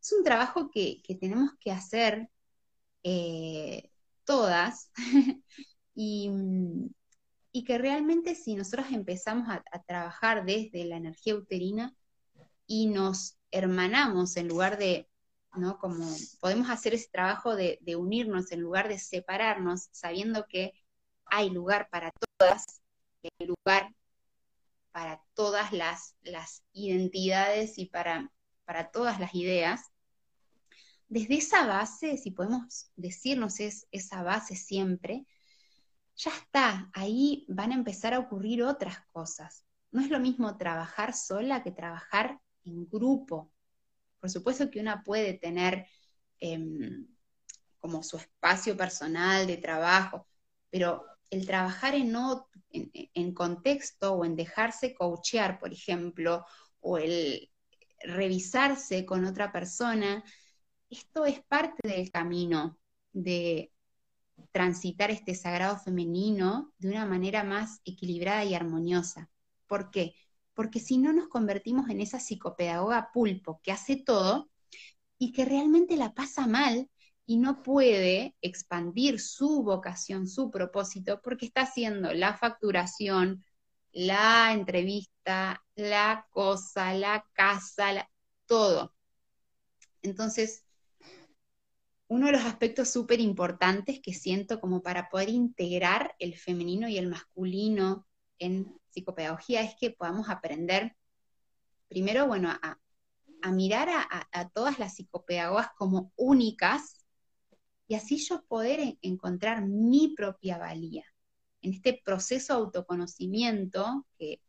es un trabajo que, tenemos que hacer eh, todas y, que realmente si nosotros empezamos a, trabajar desde la energía uterina y nos hermanamos en lugar de ¿no? Como podemos hacer ese trabajo de, unirnos en lugar de separarnos, sabiendo que hay lugar para todas, hay lugar para todas las, identidades y para, para todas las ideas. Desde esa base, si podemos decirnos es, esa base siempre, ya está, ahí van a empezar a ocurrir otras cosas. No es lo mismo trabajar sola que trabajar en grupo, por supuesto que una puede tener em, como su espacio personal de trabajo, pero el trabajar en, en, contexto o en dejarse coachear, por ejemplo, o el revisarse con otra persona, esto es parte del camino de transitar este sagrado femenino de una manera más equilibrada y armoniosa. ¿Por qué? porque si no nos convertimos en esa psicopedagoga pulpo que hace todo y que realmente la pasa mal y no puede expandir su vocación, su propósito, porque está haciendo la facturación, la entrevista, la cosa, la casa, todo. Entonces, uno de los aspectos súper importantes que siento como para poder integrar el femenino y el masculino en psicopedagogía es que podamos aprender, primero, bueno, a, mirar a, todas las psicopedagogas como únicas y así yo poder encontrar mi propia valía. En este proceso de autoconocimiento, que,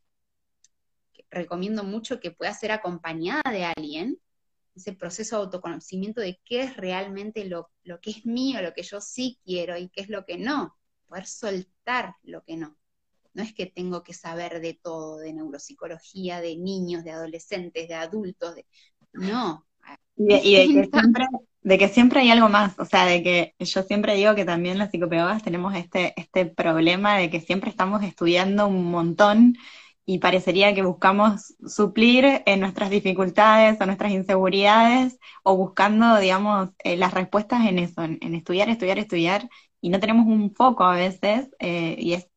recomiendo mucho que pueda ser acompañada de alguien, ese proceso de autoconocimiento de qué es realmente lo, lo que es mío, lo que yo sí quiero y qué es lo que no, poder soltar lo que no. No es que tengo que saber de todo, de neuropsicología, de niños, de adolescentes, de adultos, de... no. Y, de, que siempre, de que siempre hay algo más, o sea, de que yo siempre digo que también las psicopedagogas tenemos este, este problema de que siempre estamos estudiando un montón y parecería que buscamos suplir en nuestras dificultades o nuestras inseguridades o buscando, digamos, eh, las respuestas en eso, en, estudiar, estudiar, estudiar, y no tenemos un foco a veces, eh, y, es,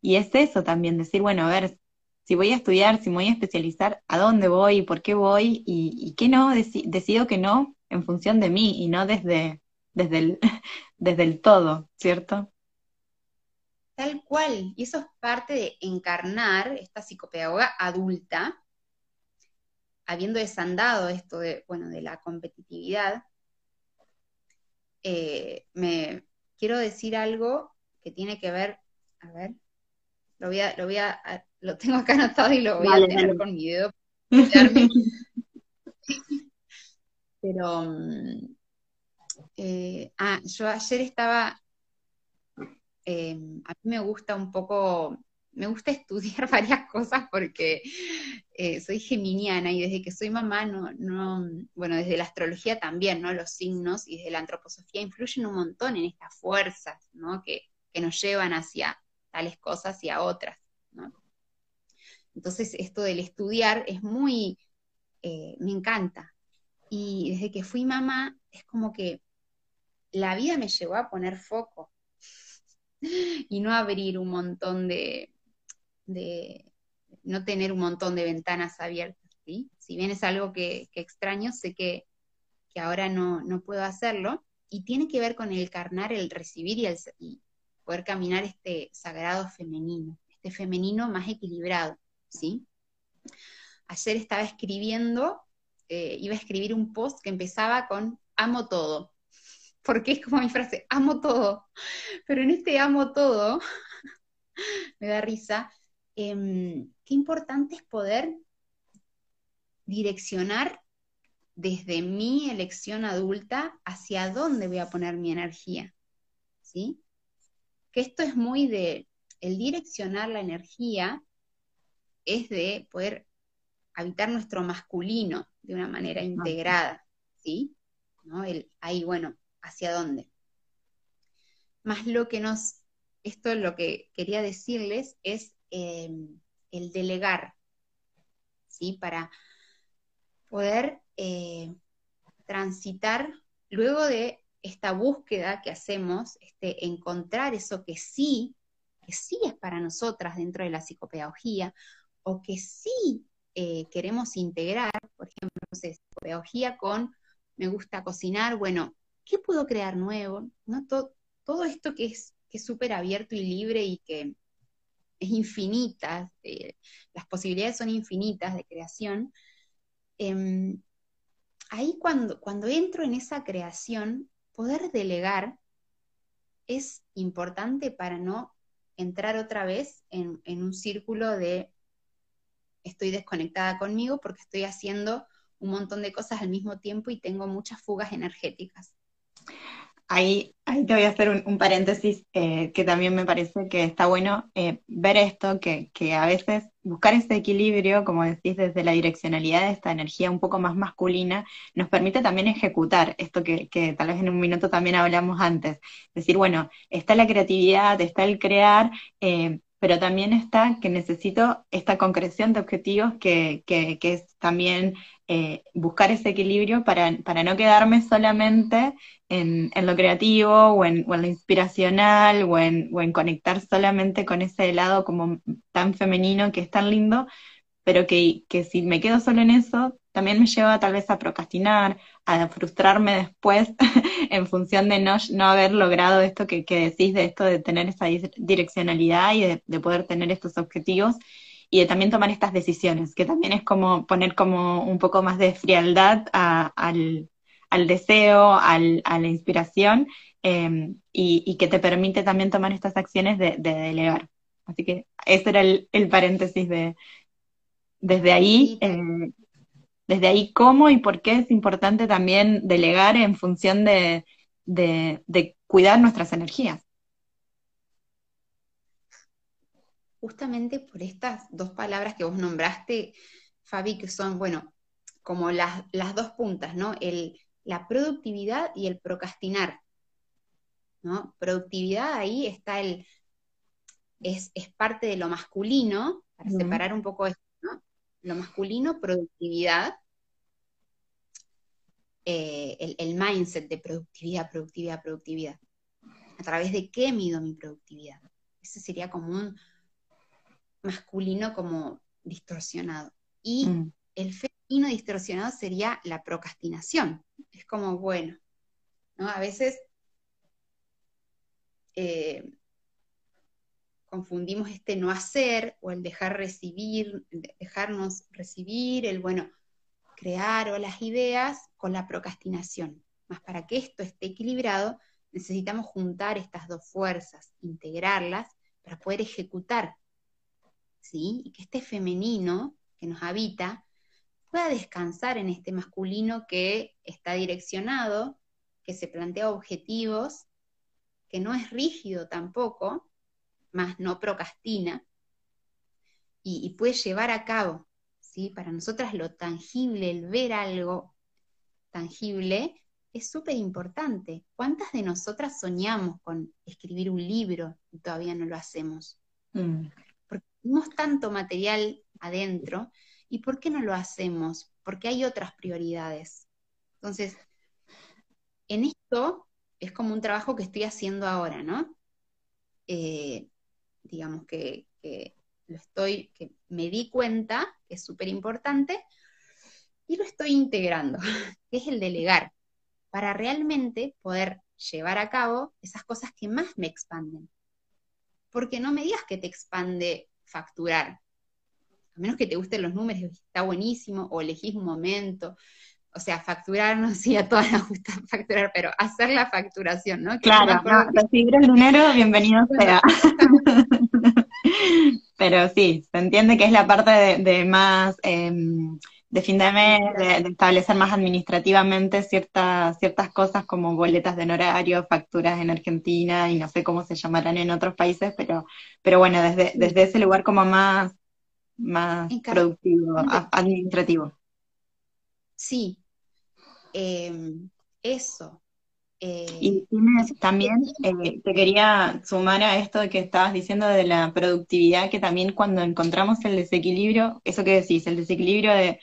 y es eso también, decir, bueno, a ver, si voy a estudiar, si me voy a especializar, a dónde voy, por qué voy, y, qué no, decido que no en función de mí y no desde, desde, el, desde el todo, ¿cierto? Tal cual, y eso es parte de encarnar esta psicopedagoga adulta, habiendo desandado esto de, bueno, de la competitividad, eh, me quiero decir algo que tiene que ver, a ver, lo voy a, lo voy a, lo tengo acá anotado y lo voy a tener con mi dedo. Pero, mm, eh, ah, yo ayer estaba eh, a mí me gusta un poco, me gusta estudiar varias cosas porque eh, soy geminiana y desde que soy mamá, no, no, bueno, desde la astrología también, ¿no? Los signos y desde la antroposofía influyen un montón en estas fuerzas, ¿no? Que, nos llevan hacia tales cosas y a otras. Entonces, esto del estudiar es muy, eh, me encanta. Y desde que fui mamá, es como que la vida me llevó a poner foco y no abrir un montón de, no tener un montón de ventanas abiertas, ¿sí? Si bien es algo que, extraño, sé que, ahora no, puedo hacerlo, y tiene que ver con el carnar, el recibir y, el, poder caminar este sagrado femenino, este femenino más equilibrado, ¿sí? Ayer estaba escribiendo, eh, iba a escribir un post que empezaba con amo todo, porque es como mi frase, amo todo. Pero en este amo todo, me da risa, em, qué importante es poder direccionar desde mi elección adulta hacia dónde voy a poner mi energía. ¿Sí? Que esto es muy de, el direccionar la energía es de poder habitar nuestro masculino de una manera integrada, ¿sí? ¿No? El, ahí, bueno, hacia dónde. Más lo que nos, esto lo que quería decirles es em, el delegar, ¿sí? Para poder eh, transitar luego de esta búsqueda que hacemos, este, encontrar eso que sí, que sí es para nosotras dentro de la psicopedagogía, o que sí eh, queremos integrar, por ejemplo, psicopedagogía con me gusta cocinar, bueno, ¿qué puedo crear nuevo? ¿No? Todo, esto que es súper abierto y libre y que es infinita, eh, las posibilidades son infinitas de creación. Em, ahí cuando, cuando entro en esa creación, poder delegar es importante para no entrar otra vez en, un círculo de estoy desconectada conmigo porque estoy haciendo un montón de cosas al mismo tiempo y tengo muchas fugas energéticas. Ahí, ahí te voy a hacer un, paréntesis eh, que también me parece que está bueno eh, ver esto, que, a veces buscar ese equilibrio, como decís, desde la direccionalidad de esta energía un poco más masculina, nos permite también ejecutar esto que, tal vez en un minuto también hablamos antes. Decir, bueno, está la creatividad, está el crear, eh, pero también está que necesito esta concreción de objetivos que, que, es también buscar ese equilibrio para, para, no quedarme solamente en, lo creativo o en, lo inspiracional o en, o en conectar solamente con ese lado como tan femenino que es tan lindo, pero que, si me quedo solo en eso, también me lleva tal vez a procrastinar, a frustrarme después en función de no, no haber logrado esto que, decís, de esto de tener esa direccionalidad y de, poder tener estos objetivos y de también tomar estas decisiones, que también es como poner como un poco más de frialdad al, al deseo, al, a la inspiración em, y, que te permite también tomar estas acciones de, delegar. Así que ese era el, paréntesis de desde ahí, eh, desde ahí cómo y por qué es importante también delegar en función de, de cuidar nuestras energías. Justamente por estas dos palabras que vos nombraste, Fabi, que son, bueno, como las, las dos puntas, ¿no? El, la productividad y el procrastinar. ¿no? Productividad ahí está el, es, parte de lo masculino, para separar un poco esto. Lo masculino, productividad, eh, el, el mindset de productividad, productividad, productividad. ¿A través de qué mido mi productividad? Ese sería como un masculino como distorsionado. Y Mm, el femenino distorsionado sería la procrastinación. Es como, bueno, ¿no? A veces eh, confundimos este no hacer o el dejar recibir, de- dejarnos recibir, el, bueno, crear o las ideas con la procrastinación. Más para que esto esté equilibrado, necesitamos juntar estas dos fuerzas, integrarlas para poder ejecutar, ¿sí? Y que este femenino que nos habita pueda descansar en este masculino que está direccionado, que se plantea objetivos, que no es rígido tampoco, más no procrastina, y, y puede llevar a cabo, ¿sí? Para nosotras lo tangible, el ver algo tangible, es súper importante. ¿Cuántas de nosotras soñamos con escribir un libro y todavía no lo hacemos? mm, porque tenemos tanto material adentro, ¿y por qué no lo hacemos? Porque hay otras prioridades. Entonces, en esto es como un trabajo que estoy haciendo ahora, ¿no? Eh, digamos que, que lo estoy, que me di cuenta, que es súper importante, y lo estoy integrando, que es el delegar, para realmente poder llevar a cabo esas cosas que más me expanden porque no me digas que te expande facturar. A menos que te gusten los números, está buenísimo, o elegís un momento. O sea, facturar, no sé a todas nos gusta facturar, pero hacer la facturación, ¿no? Que Claro, no, recibir el dinero, bienvenido Bueno, sea. Pero sí, se entiende que es la parte de, de más em, de fin de mes, de, de establecer más administrativamente ciertas, ciertas cosas como boletas de honorario, facturas en Argentina y no sé cómo se llamarán en otros países, pero, pero bueno, desde, desde ese lugar como más, más productivo, administrativo. Sí, eh, eso. Eh, Y también, eh, te quería sumar a esto que estabas diciendo de la productividad, que también cuando encontramos el desequilibrio, eso que decís, el desequilibrio de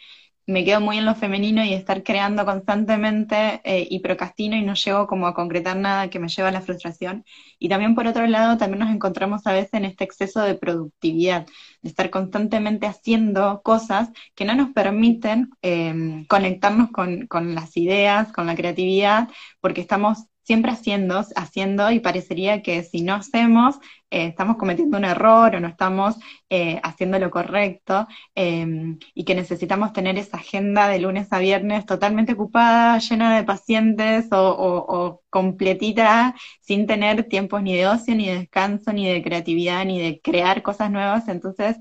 me quedo muy en lo femenino y estar creando constantemente eh, y procrastino y no llego como a concretar nada que me lleva a la frustración. Y también por otro lado, también nos encontramos a veces en este exceso de productividad, de estar constantemente haciendo cosas que no nos permiten eh, conectarnos con, con las ideas, con la creatividad, porque estamos siempre haciendo, haciendo y parecería que si no hacemos, eh, estamos cometiendo un error o no estamos eh, haciendo lo correcto eh, y que necesitamos tener esa agenda de lunes a viernes totalmente ocupada, llena de pacientes o, o, o completita, sin tener tiempos ni de ocio, ni de descanso, ni de creatividad, ni de crear cosas nuevas. Entonces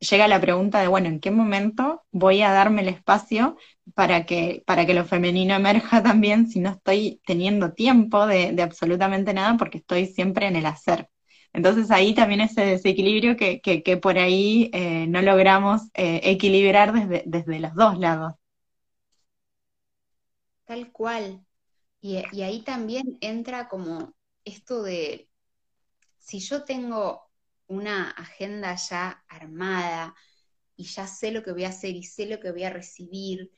llega la pregunta de, bueno, ¿en qué momento voy a darme el espacio para que, para que lo femenino emerja también si no estoy teniendo tiempo de, de absolutamente nada porque estoy siempre en el hacer? Entonces ahí también ese desequilibrio que, que, que por ahí eh, no logramos eh, equilibrar desde, desde los dos lados. Tal cual. Y, y ahí también entra como esto de, si yo tengo una agenda ya armada y ya sé lo que voy a hacer y sé lo que voy a recibir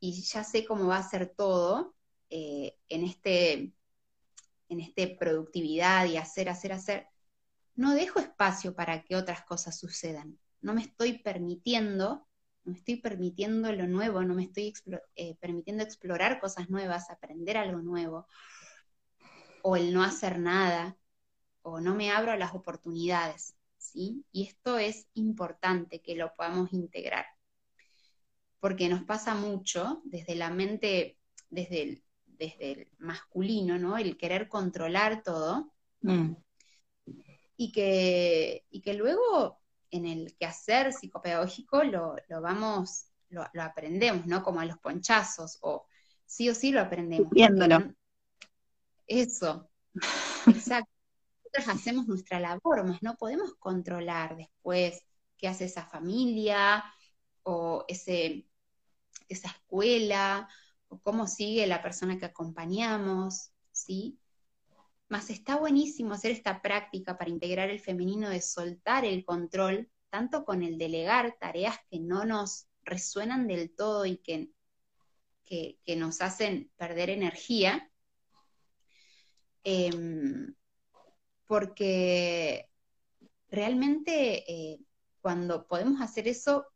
y ya sé cómo va a ser todo eh, en este en este productividad y hacer, hacer, hacer, no dejo espacio para que otras cosas sucedan. No me estoy permitiendo, no me estoy permitiendo lo nuevo, no me estoy eh, permitiendo explorar cosas nuevas, aprender algo nuevo, o el no hacer nada, o no me abro a las oportunidades, ¿sí? Y esto es importante que lo podamos integrar, porque nos pasa mucho desde la mente, desde el, desde el masculino, ¿no? El querer controlar todo. Mm. Y, que, y que luego en el quehacer psicopedagógico lo, lo vamos, lo, lo, aprendemos, ¿no? Como a los ponchazos, o sí o sí lo aprendemos. Viéndolo. Eso, exacto. Nosotros hacemos nuestra labor, más no podemos controlar después qué hace esa familia o ese, esa escuela o cómo sigue la persona que acompañamos, ¿sí? Más está buenísimo hacer esta práctica para integrar el femenino de soltar el control tanto con el delegar tareas que no nos resuenan del todo y que, que, nos hacen perder energía, em, porque realmente eh, cuando podemos hacer eso,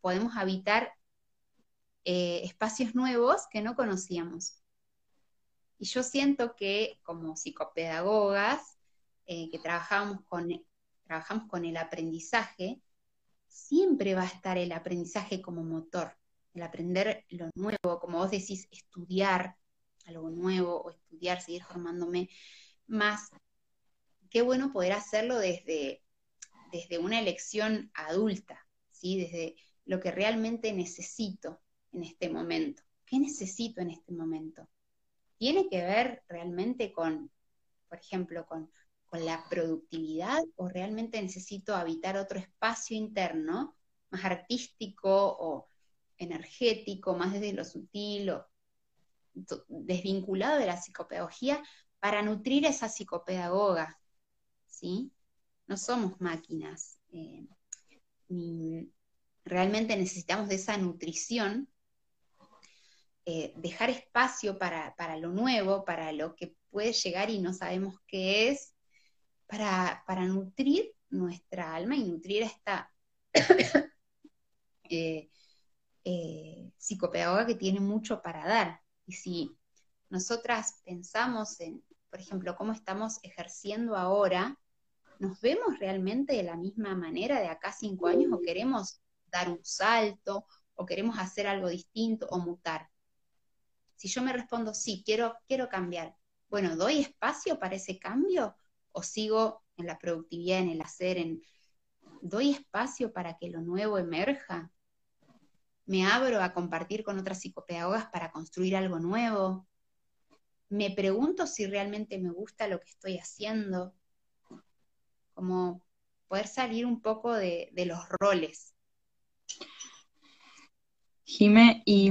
podemos habitar eh, espacios nuevos que no conocíamos. Y yo siento que como psicopedagogas, eh, que trabajamos con, trabajamos con el aprendizaje, siempre va a estar el aprendizaje como motor, el aprender lo nuevo, como vos decís, estudiar algo nuevo o estudiar, seguir formándome más. Qué bueno poder hacerlo desde, desde una elección adulta, ¿sí? desde lo que realmente necesito en este momento. ¿Qué necesito en este momento? Tiene que ver realmente con, por ejemplo, con, la productividad o realmente necesito habitar otro espacio interno más artístico o energético, más desde lo sutil o desvinculado de la psicopedagogía para nutrir a esa psicopedagoga, ¿sí? No somos máquinas. Eh, realmente necesitamos de esa nutrición eh, dejar espacio para, lo nuevo, para lo que puede llegar y no sabemos qué es, para, nutrir nuestra alma y nutrir a esta eh, eh, psicopedagoga que tiene mucho para dar. Y si nosotras pensamos en, por ejemplo, cómo estamos ejerciendo ahora, ¿nos vemos realmente de la misma manera de acá cinco años o queremos dar un salto o queremos hacer algo distinto o mutar? Si yo me respondo, sí, quiero, quiero cambiar, bueno, ¿doy espacio para ese cambio o sigo en la productividad, en el hacer, en... ¿Doy espacio para que lo nuevo emerja? ¿Me abro a compartir con otras psicopedagogas para construir algo nuevo? ¿Me pregunto si realmente me gusta lo que estoy haciendo? Como poder salir un poco de, de los roles. Jime, y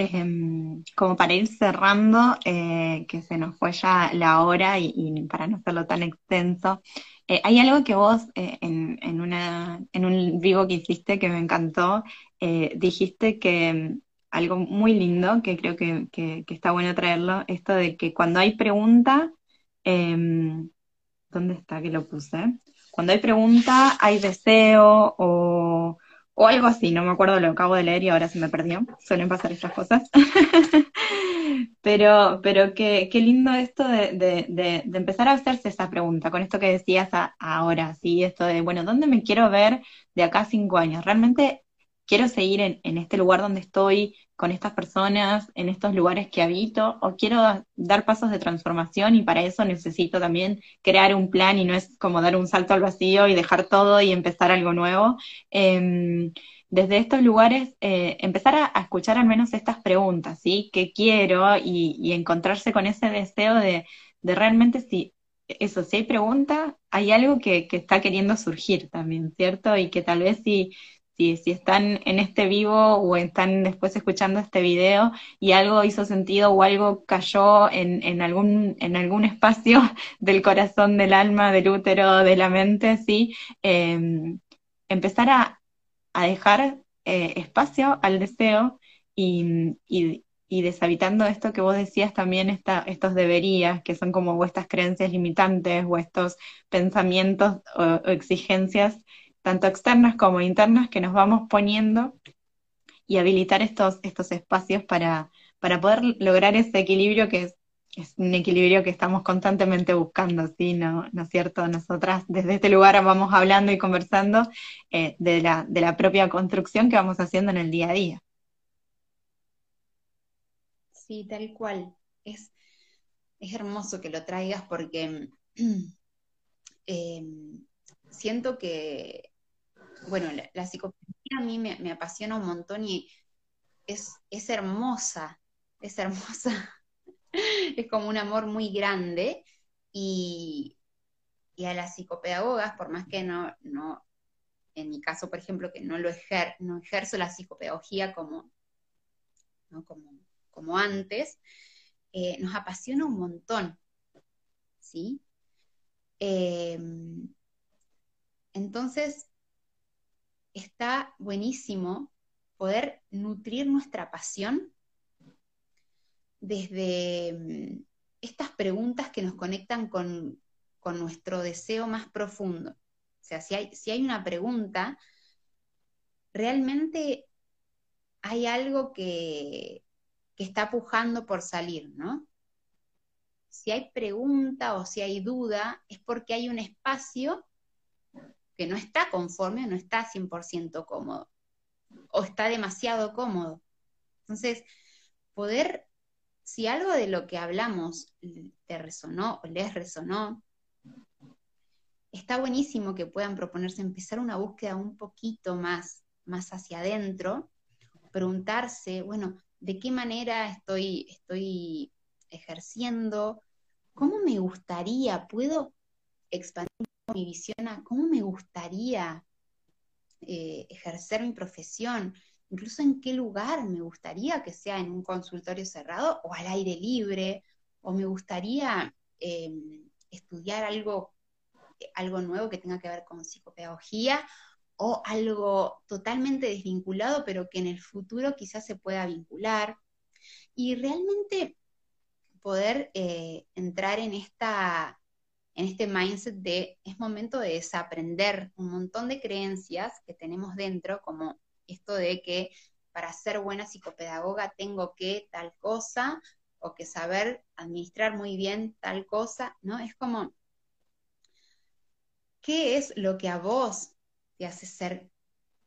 Em, como para ir cerrando, eh, que se nos fue ya la hora y, para no hacerlo tan extenso, eh, hay algo que vos eh, en, un vivo que hiciste que me encantó, dijiste que em, algo muy lindo, que creo que, que, está bueno traerlo, esto de que cuando hay pregunta, em, ¿dónde está que lo puse? Cuando hay pregunta, hay deseo o o algo así, no me acuerdo, lo acabo de leer y ahora se me perdió, suelen pasar estas cosas. pero pero qué, qué lindo esto de, de, de, empezar a hacerse esa pregunta, con esto que decías ahora, ¿sí? Esto de, bueno, ¿dónde me quiero ver de acá a cinco años? ¿Realmente quiero seguir en, este lugar donde estoy, con estas personas, en estos lugares que habito, o quiero dar pasos de transformación y para eso necesito también crear un plan y no es como dar un salto al vacío y dejar todo y empezar algo nuevo. Em, desde estos lugares, eh, empezar a, escuchar al menos estas preguntas, ¿sí? ¿Qué quiero? Y, encontrarse con ese deseo de, de, realmente si, eso, si hay pregunta, hay algo que, que está queriendo surgir también, ¿cierto? Y que tal vez si si, están en este vivo o están después escuchando este video y algo hizo sentido o algo cayó en, algún, en algún espacio del corazón, del alma, del útero, de la mente, ¿sí? Em, empezar a, dejar eh, espacio al deseo y, deshabitando esto que vos decías también, estos deberías, que son como vuestras creencias limitantes o estos pensamientos o exigencias tanto externas como internas, que nos vamos poniendo y habilitar estos, estos espacios para, para poder lograr ese equilibrio que es, un equilibrio que estamos constantemente buscando, ¿sí? ¿No, ¿No es cierto? Nosotras desde este lugar vamos hablando y conversando eh, de, la, de la propia construcción que vamos haciendo en el día a día. Sí, tal cual. Es, es hermoso que lo traigas porque eh, siento que bueno, la, la a mí me, apasiona un montón y es, es hermosa, es hermosa, es como un amor muy grande y, a las psicopedagogas, por más que no, no, en mi caso, por ejemplo, que no lo ejer, no ejerzo la psicopedagogía como, como, antes, eh, nos apasiona un montón, ¿sí? Em, entonces, está buenísimo poder nutrir nuestra pasión desde mm, estas preguntas que nos conectan con, nuestro deseo más profundo. O sea, si hay, si hay una pregunta, realmente hay algo que, que está pujando por salir, ¿no? Si hay pregunta o si hay duda, es porque hay un espacio que no está conforme, no está 100% cómodo, o está demasiado cómodo. Entonces, poder, si algo de lo que hablamos te resonó o les resonó, está buenísimo que puedan proponerse empezar una búsqueda un poquito más, más hacia adentro, preguntarse, bueno, ¿de qué manera estoy, estoy ejerciendo? ¿Cómo me gustaría? ¿Puedo expandir mi visión a cómo me gustaría eh, ejercer mi profesión, incluso en qué lugar me gustaría que sea en un consultorio cerrado o al aire libre, o me gustaría em, estudiar algo, algo nuevo que tenga que ver con psicopedagogía o algo totalmente desvinculado, pero que en el futuro quizás se pueda vincular. Y realmente poder eh, entrar en esta en este mindset de es momento de desaprender un montón de creencias que tenemos dentro, como esto de que para ser buena psicopedagoga tengo que tal cosa o que saber administrar muy bien tal cosa, ¿no? Es como, ¿qué es lo que a vos te hace ser,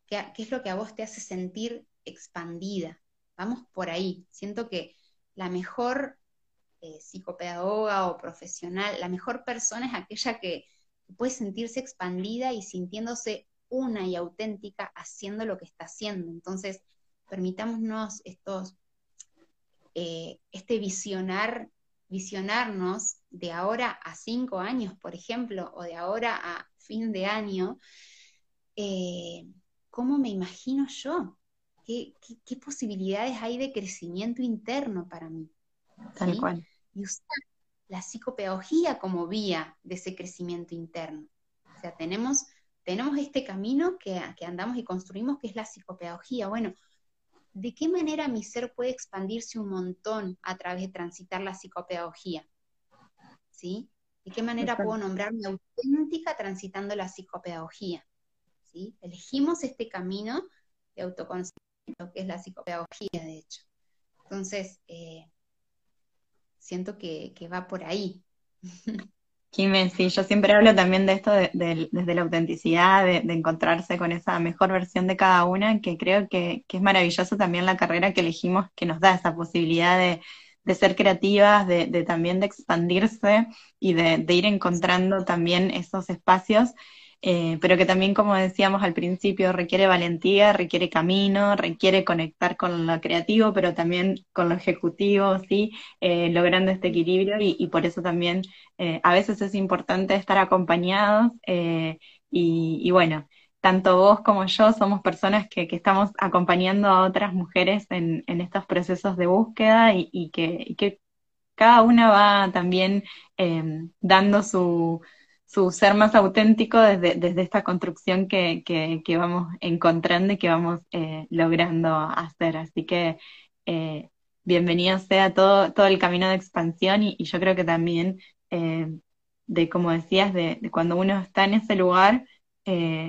qué, qué es lo que a vos te hace sentir expandida? Vamos por ahí. Siento que la mejor eh, psicopedagoga o profesional, la mejor persona es aquella que puede sentirse expandida y sintiéndose una y auténtica haciendo lo que está haciendo. Entonces, permitámonos estos, eh, este visionar, visionarnos de ahora a cinco años, por ejemplo, o de ahora a fin de año, eh, ¿cómo me imagino yo? ¿Qué, posibilidades hay de crecimiento interno para mí? Tal cual y usar la psicopedagogía como vía de ese crecimiento interno. O sea, tenemos, tenemos este camino que, que andamos y construimos, que es la psicopedagogía. Bueno, ¿de qué manera mi ser puede expandirse un montón a través de transitar la psicopedagogía? ¿Sí? ¿De qué manera puedo nombrarme auténtica transitando la psicopedagogía? ¿Sí? Elegimos este camino de autoconocimiento, que es la psicopedagogía, de hecho. Entonces, eh, siento que, va por ahí. Jiménez, sí, yo siempre hablo también de esto desde la autenticidad, de, encontrarse con esa mejor versión de cada una, que creo que, es maravilloso también la carrera que elegimos, que nos da esa posibilidad de, ser creativas, de, también de expandirse y de, ir encontrando también esos espacios eh, pero que también, como decíamos al principio, requiere valentía, requiere camino, requiere conectar con lo creativo, pero también con lo ejecutivo, ¿sí? Eh, logrando este equilibrio y, por eso también eh, a veces es importante estar acompañados y, bueno, tanto vos como yo somos personas que, estamos acompañando a otras mujeres en, estos procesos de búsqueda y, que, que, cada una va también dando su, su ser más auténtico desde, desde esta construcción que, que, vamos encontrando y que vamos eh, logrando hacer. Así que eh, bienvenido sea todo, todo el camino de expansión y, yo creo que también eh, de, como decías, de, cuando uno está en ese lugar,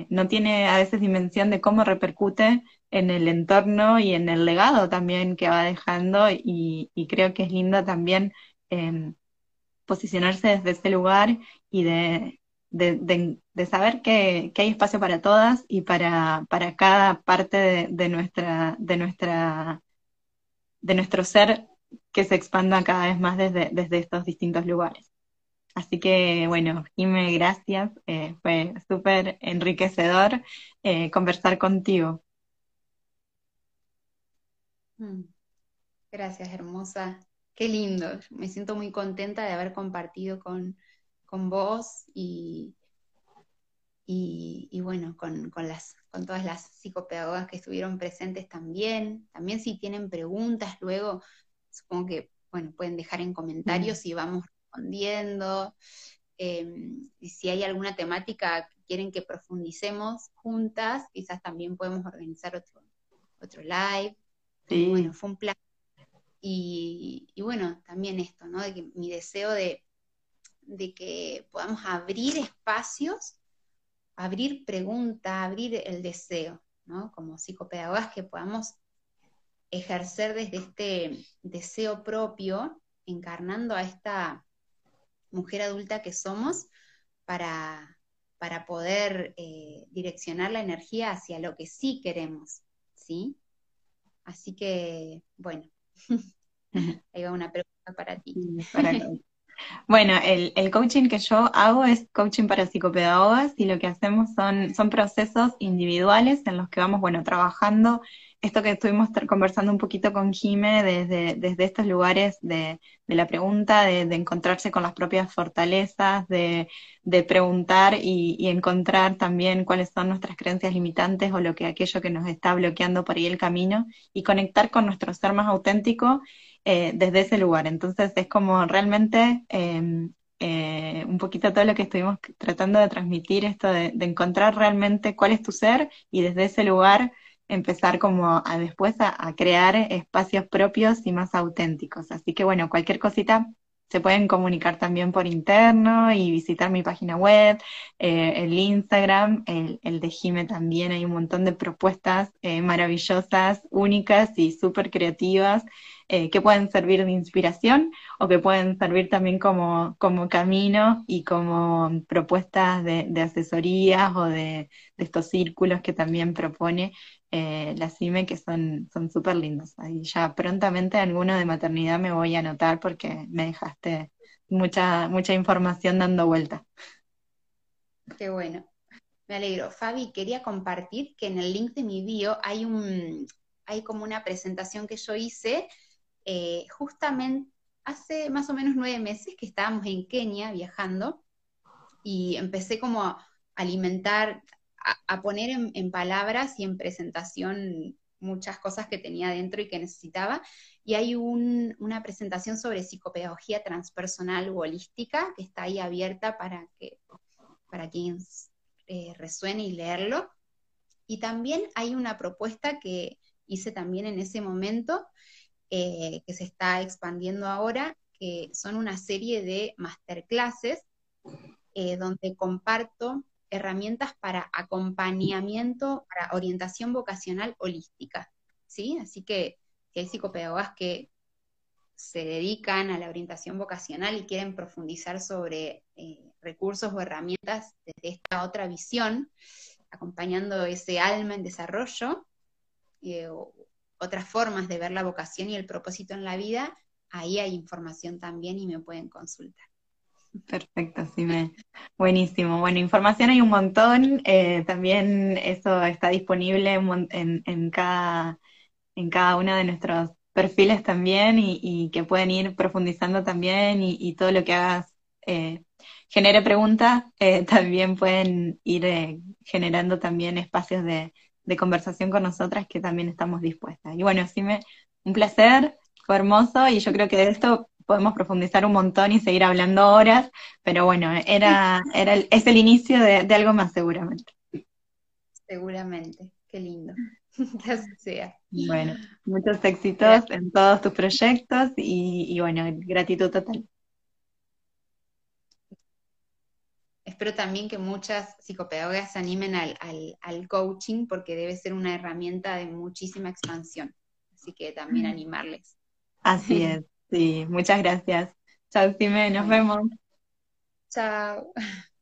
no tiene a veces dimensión de cómo repercute en el entorno y en el legado también que va dejando y, y creo que es lindo también posicionarse desde ese lugar y de, de, saber que, hay espacio para todas y para, para cada parte de, nuestra, de, nuestra, de nuestro ser que se expanda cada vez más desde, desde estos distintos lugares. Así que, bueno, Jime, gracias. Eh, fue súper enriquecedor eh, conversar contigo. Mm. Gracias, hermosa. Qué lindo. Me siento muy contenta de haber compartido con, con vos y, y, bueno, con, las, con todas las psicopedagogas que estuvieron presentes también. También si tienen preguntas luego, supongo que bueno, pueden dejar en comentarios y vamos respondiendo. Em, y si hay alguna temática quieren que profundicemos juntas, quizás también podemos organizar otro, otro live. Sí. Bueno, fue un plan. Y, bueno, también esto, ¿no? De que mi deseo de, de que podamos abrir espacios, abrir preguntas, abrir el deseo, ¿no? Como psicopedagogas que podamos ejercer desde este deseo propio, encarnando a esta mujer adulta que somos para, para poder eh, direccionar la energía hacia lo que sí queremos, ¿sí? Así que, bueno, ahí va una pregunta para ti. Bueno, el, coaching que yo hago es coaching para psicopedagogas y lo que hacemos son, son procesos individuales en los que vamos, bueno, trabajando. Esto que estuvimos conversando un poquito con Jime desde, desde estos lugares de, la pregunta, de, encontrarse con las propias fortalezas, de, de preguntar y, y, encontrar también cuáles son nuestras creencias limitantes o lo que aquello que nos está bloqueando por ahí el camino y conectar con nuestro ser más auténtico eh, desde ese lugar. Entonces es como realmente em, eh, un poquito todo lo que estuvimos tratando de transmitir, esto de, de encontrar realmente cuál es tu ser y desde ese lugar empezar como a después a, crear espacios propios y más auténticos. Así que bueno, cualquier cosita se pueden comunicar también por interno y visitar mi página web, eh, el Instagram, el, el, de Jime también, hay un montón de propuestas eh, maravillosas, únicas y súper creativas eh, que pueden servir de inspiración o que pueden servir también como, como camino y como propuestas de, de asesorías o de, de, estos círculos que también propone eh, la CIME que son súper lindos. Ahí ya prontamente alguno de maternidad me voy a anotar porque me dejaste mucha, mucha información dando vuelta. Qué bueno. Me alegro. Fabi, quería compartir que en el link de mi bio hay un, hay como una presentación que yo hice eh, justamente hace más o menos nueve meses que estábamos en Kenia viajando y empecé como a alimentar, a, poner en, palabras y en presentación muchas cosas que tenía dentro y que necesitaba. Y hay una presentación sobre psicopedagogía transpersonal u holística que está ahí abierta para, que, para quien eh, resuene y leerlo. Y también hay una propuesta que hice también en ese momento, eh, que se está expandiendo ahora, que son una serie de masterclasses eh, donde comparto herramientas para acompañamiento, para orientación vocacional holística, ¿sí? Así que, hay psicopedagogas que se dedican a la orientación vocacional y quieren profundizar sobre eh, recursos o herramientas desde esta otra visión, acompañando ese alma en desarrollo, eh, otras formas de ver la vocación y el propósito en la vida, ahí hay información también y me pueden consultar. Perfecto, sí, buenísimo. Bueno, información hay un montón. Eh, también eso está disponible en, en, cada, en cada uno de nuestros perfiles también y, que pueden ir profundizando también y, todo lo que hagas eh, genere preguntas, eh, también pueden ir generando también espacios de, de, conversación con nosotras que también estamos dispuestas. Y bueno, sí, un placer, fue hermoso y yo creo que de esto podemos profundizar un montón y seguir hablando horas, pero bueno, era, era el, es el inicio de, algo más seguramente. Seguramente, qué lindo. Que sea. Bueno, muchos éxitos en todos tus proyectos y, bueno, gratitud total. Espero también que muchas psicopedagogas se animen al, al, coaching porque debe ser una herramienta de muchísima expansión. Así que también animarles. Así es. Sí, muchas gracias. Chao, Sime, nos vemos. Chao.